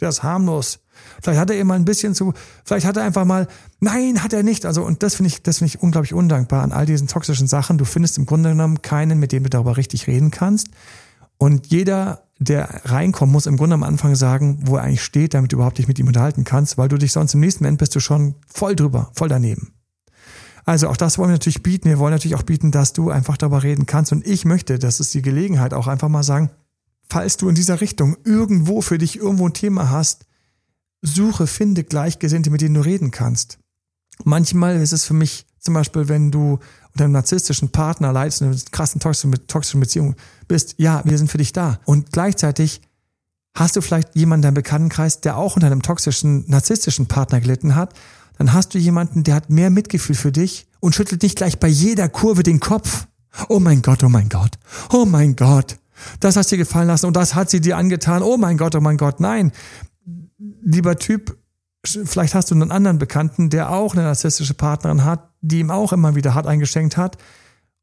Der ist harmlos. Vielleicht hat er eben mal ein bisschen zu, vielleicht hat er einfach mal, nein, hat er nicht. Also, und das finde ich, das finde ich unglaublich undankbar an all diesen toxischen Sachen. Du findest im Grunde genommen keinen, mit dem du darüber richtig reden kannst. Und jeder, der reinkommt, muss im Grunde am Anfang sagen, wo er eigentlich steht, damit du überhaupt dich mit ihm unterhalten kannst, weil du dich sonst im nächsten Moment bist du schon voll drüber, voll daneben. Also auch das wollen wir natürlich bieten. Wir wollen natürlich auch bieten, dass du einfach darüber reden kannst. Und ich möchte, das ist die Gelegenheit, auch einfach mal sagen, falls du in dieser Richtung irgendwo für dich irgendwo ein Thema hast, suche, finde Gleichgesinnte, mit denen du reden kannst. Manchmal ist es für mich zum Beispiel, wenn du unter einem narzisstischen Partner leidest, in einer krassen toxischen Beziehung bist, ja, wir sind für dich da. Und gleichzeitig hast du vielleicht jemanden in deinem Bekanntenkreis, der auch unter einem toxischen, narzisstischen Partner gelitten hat, dann hast du jemanden, der hat mehr Mitgefühl für dich und schüttelt nicht gleich bei jeder Kurve den Kopf. Oh mein Gott, oh mein Gott, oh mein Gott, das hast dir gefallen lassen und das hat sie dir angetan. Oh mein Gott, oh mein Gott, nein. Lieber Typ, vielleicht hast du einen anderen Bekannten, der auch eine narzisstische Partnerin hat, die ihm auch immer wieder hart eingeschenkt hat.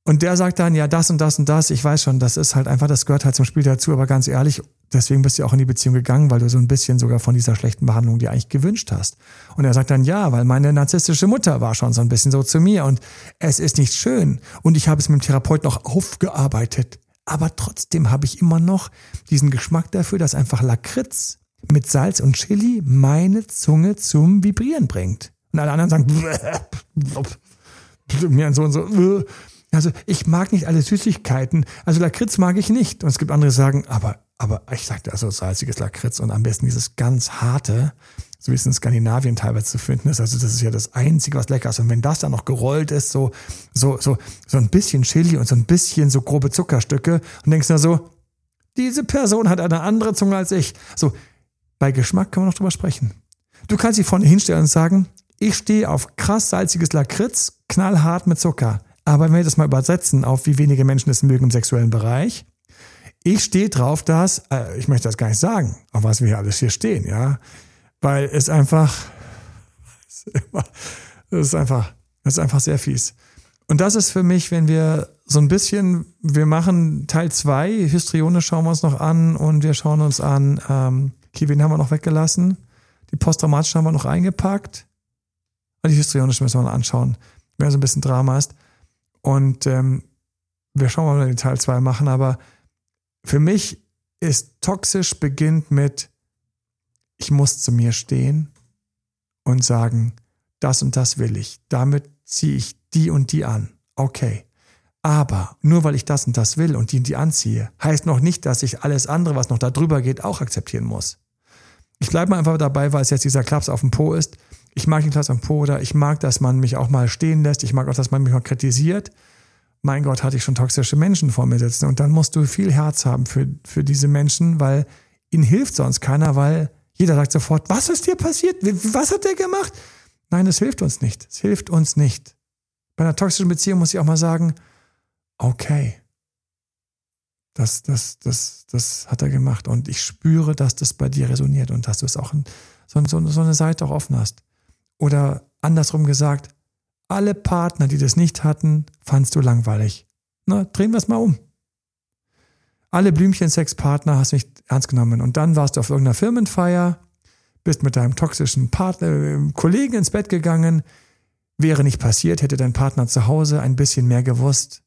Und der sagt dann, ja, das und das und das, ich weiß schon, das ist halt einfach, das gehört halt zum Spiel dazu, aber ganz ehrlich, deswegen bist du auch in die Beziehung gegangen, weil du so ein bisschen sogar von dieser schlechten Behandlung dir eigentlich gewünscht hast. Und er sagt dann, ja, weil meine narzisstische Mutter war schon so ein bisschen so zu mir und es ist nicht schön. Und ich habe es mit dem Therapeut noch aufgearbeitet. Aber trotzdem habe ich immer noch diesen Geschmack dafür, dass einfach Lakritz mit Salz und Chili meine Zunge zum Vibrieren bringt. Und alle anderen sagen, mir so und so. Also ich mag nicht alle Süßigkeiten. Also Lakritz mag ich nicht. Und es gibt andere, die sagen, aber, aber ich sagte also salziges Lakritz und am besten dieses ganz harte, so wie es in Skandinavien teilweise zu finden ist. Also das ist ja das Einzige, was lecker ist. Und wenn das dann noch gerollt ist, so, so, so, so ein bisschen Chili und so ein bisschen so grobe Zuckerstücke und denkst du so, diese Person hat eine andere Zunge als ich. So, bei Geschmack kann man noch drüber sprechen. Du kannst dich vorne hinstellen und sagen, ich stehe auf krass salziges Lakritz, knallhart mit Zucker. Aber wenn wir das mal übersetzen auf wie wenige Menschen es mögen im sexuellen Bereich, ich stehe drauf, dass, äh, ich möchte das gar nicht sagen, auf was wir hier alles hier stehen, ja, weil es einfach, das ist einfach, das ist einfach sehr fies. Und das ist für mich, wenn wir so ein bisschen, wir machen Teil zwei Histrione schauen wir uns noch an und wir schauen uns an, ähm, Kevin haben wir noch weggelassen, die posttraumatischen haben wir noch eingepackt, und die Histrionische müssen wir noch anschauen, wenn so ein bisschen Drama ist. Und ähm, wir schauen mal, wenn wir Teil 2 machen, aber für mich ist toxisch beginnt mit, ich muss zu mir stehen und sagen, das und das will ich. Damit ziehe ich die und die an. Okay. Aber nur weil ich das und das will und die und die anziehe, heißt noch nicht, dass ich alles andere, was noch da drüber geht, auch akzeptieren muss. Ich bleibe mal einfach dabei, weil es jetzt dieser Klaps auf dem Po ist. Ich mag den Klaps auf dem Po oder ich mag, dass man mich auch mal stehen lässt. Ich mag auch, dass man mich mal kritisiert. Mein Gott, hatte ich schon toxische Menschen vor mir sitzen. Und dann musst du viel Herz haben für, für diese Menschen, weil ihnen hilft sonst keiner, weil jeder sagt sofort, was ist dir passiert? Was hat der gemacht? Nein, das hilft uns nicht. Es hilft uns nicht. Bei einer toxischen Beziehung muss ich auch mal sagen, okay, das, das, das, das hat er gemacht. Und ich spüre, dass das bei dir resoniert und dass du es auch so, so, so eine Seite auch offen hast. Oder andersrum gesagt, alle Partner, die das nicht hatten, fandst du langweilig. Na, drehen wir es mal um. Alle Blümchen-Sex-Partner hast du nicht ernst genommen. Und dann warst du auf irgendeiner Firmenfeier, bist mit deinem toxischen Partner, äh, Kollegen ins Bett gegangen. Wäre nicht passiert, hätte dein Partner zu Hause ein bisschen mehr gewusst,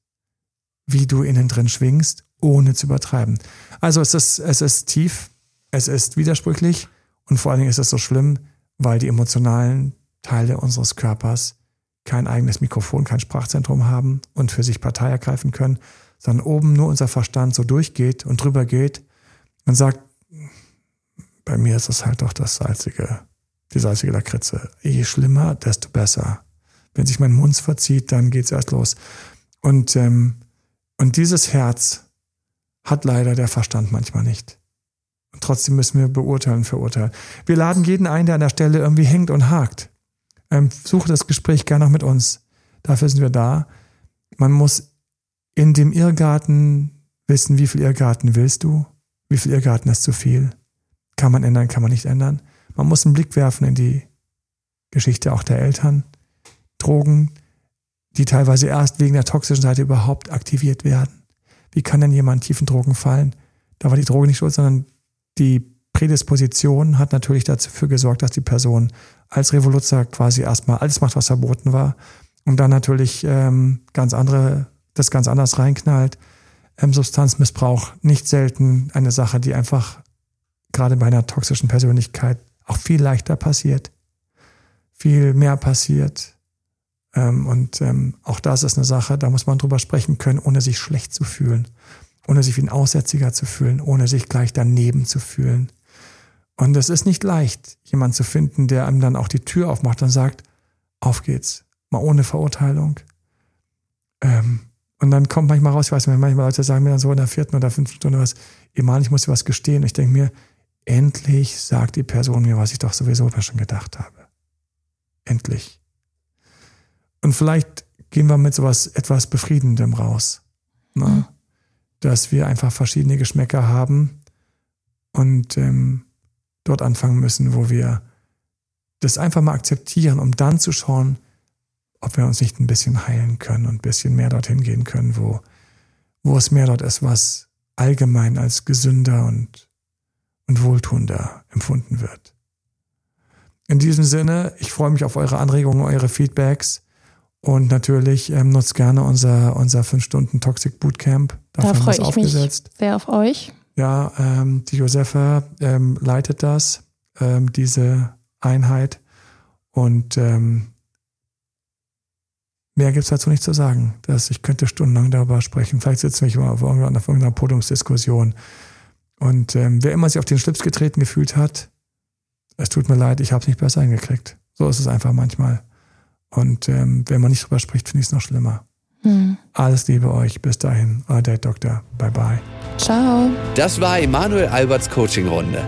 wie du innen drin schwingst, ohne zu übertreiben. Also es ist, es ist tief, es ist widersprüchlich und vor allen Dingen ist es so schlimm, weil die emotionalen Teile unseres Körpers kein eigenes Mikrofon, kein Sprachzentrum haben und für sich Partei ergreifen können, sondern oben nur unser Verstand so durchgeht und drüber geht und sagt, bei mir ist es halt doch das salzige, die salzige Lakritze. Je schlimmer, desto besser. Wenn sich mein Mund verzieht, dann geht's erst los. Und, ähm, und dieses Herz hat leider der Verstand manchmal nicht. Und trotzdem müssen wir beurteilen, verurteilen. Wir laden jeden ein, der an der Stelle irgendwie hängt und hakt. Ähm, suche das Gespräch gerne noch mit uns. Dafür sind wir da. Man muss in dem Irrgarten wissen, wie viel Irrgarten willst du? Wie viel Irrgarten ist zu viel? Kann man ändern, kann man nicht ändern? Man muss einen Blick werfen in die Geschichte auch der Eltern. Drogen, die teilweise erst wegen der toxischen Seite überhaupt aktiviert werden. Wie kann denn jemand tiefen Drogen fallen? Da war die Droge nicht schuld, sondern die Prädisposition hat natürlich dafür gesorgt, dass die Person als Revoluzer quasi erstmal alles macht, was verboten war und dann natürlich ähm, ganz andere, das ganz anders reinknallt. Ähm, Substanzmissbrauch nicht selten eine Sache, die einfach gerade bei einer toxischen Persönlichkeit auch viel leichter passiert, viel mehr passiert. Ähm, und ähm, auch das ist eine Sache, da muss man drüber sprechen können, ohne sich schlecht zu fühlen ohne sich wie ein Aussätziger zu fühlen, ohne sich gleich daneben zu fühlen. Und es ist nicht leicht, jemanden zu finden, der einem dann auch die Tür aufmacht und sagt, auf geht's. Mal ohne Verurteilung. Ähm, und dann kommt manchmal raus, ich weiß nicht, manchmal Leute sagen mir dann so in der vierten oder fünften Stunde was, Iman, ich muss dir was gestehen. Und ich denke mir, endlich sagt die Person mir, was ich doch sowieso schon gedacht habe. Endlich. Und vielleicht gehen wir mit sowas etwas Befriedendem raus. Ne? Mhm. Dass wir einfach verschiedene Geschmäcker haben und ähm, dort anfangen müssen, wo wir das einfach mal akzeptieren, um dann zu schauen, ob wir uns nicht ein bisschen heilen können und ein bisschen mehr dorthin gehen können, wo, wo es mehr dort ist, was allgemein als gesünder und, und wohltuender empfunden wird. In diesem Sinne, ich freue mich auf eure Anregungen, eure Feedbacks und natürlich ähm, nutzt gerne unser, unser 5 Stunden Toxic Bootcamp. Dafür da freue ich aufgesetzt. mich sehr auf euch. Ja, ähm, die Josefa ähm, leitet das, ähm, diese Einheit. Und ähm, mehr gibt's dazu nicht zu sagen. Das, ich könnte stundenlang darüber sprechen. Vielleicht sitzen wir mal auf irgendeiner, auf irgendeiner Podiumsdiskussion. Und ähm, wer immer sich auf den Schlips getreten gefühlt hat, es tut mir leid, ich habe es nicht besser hingekriegt. So ist es einfach manchmal. Und ähm, wenn man nicht drüber spricht, finde ich es noch schlimmer. Hm. Alles Liebe euch. Bis dahin. Euer Date Doktor. Bye bye. Ciao. Das war Emanuel Alberts Coaching-Runde.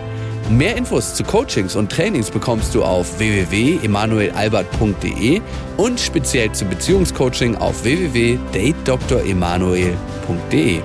Mehr Infos zu Coachings und Trainings bekommst du auf www.emanuelalbert.de und speziell zu Beziehungscoaching auf www.datedoktoremanuel.de.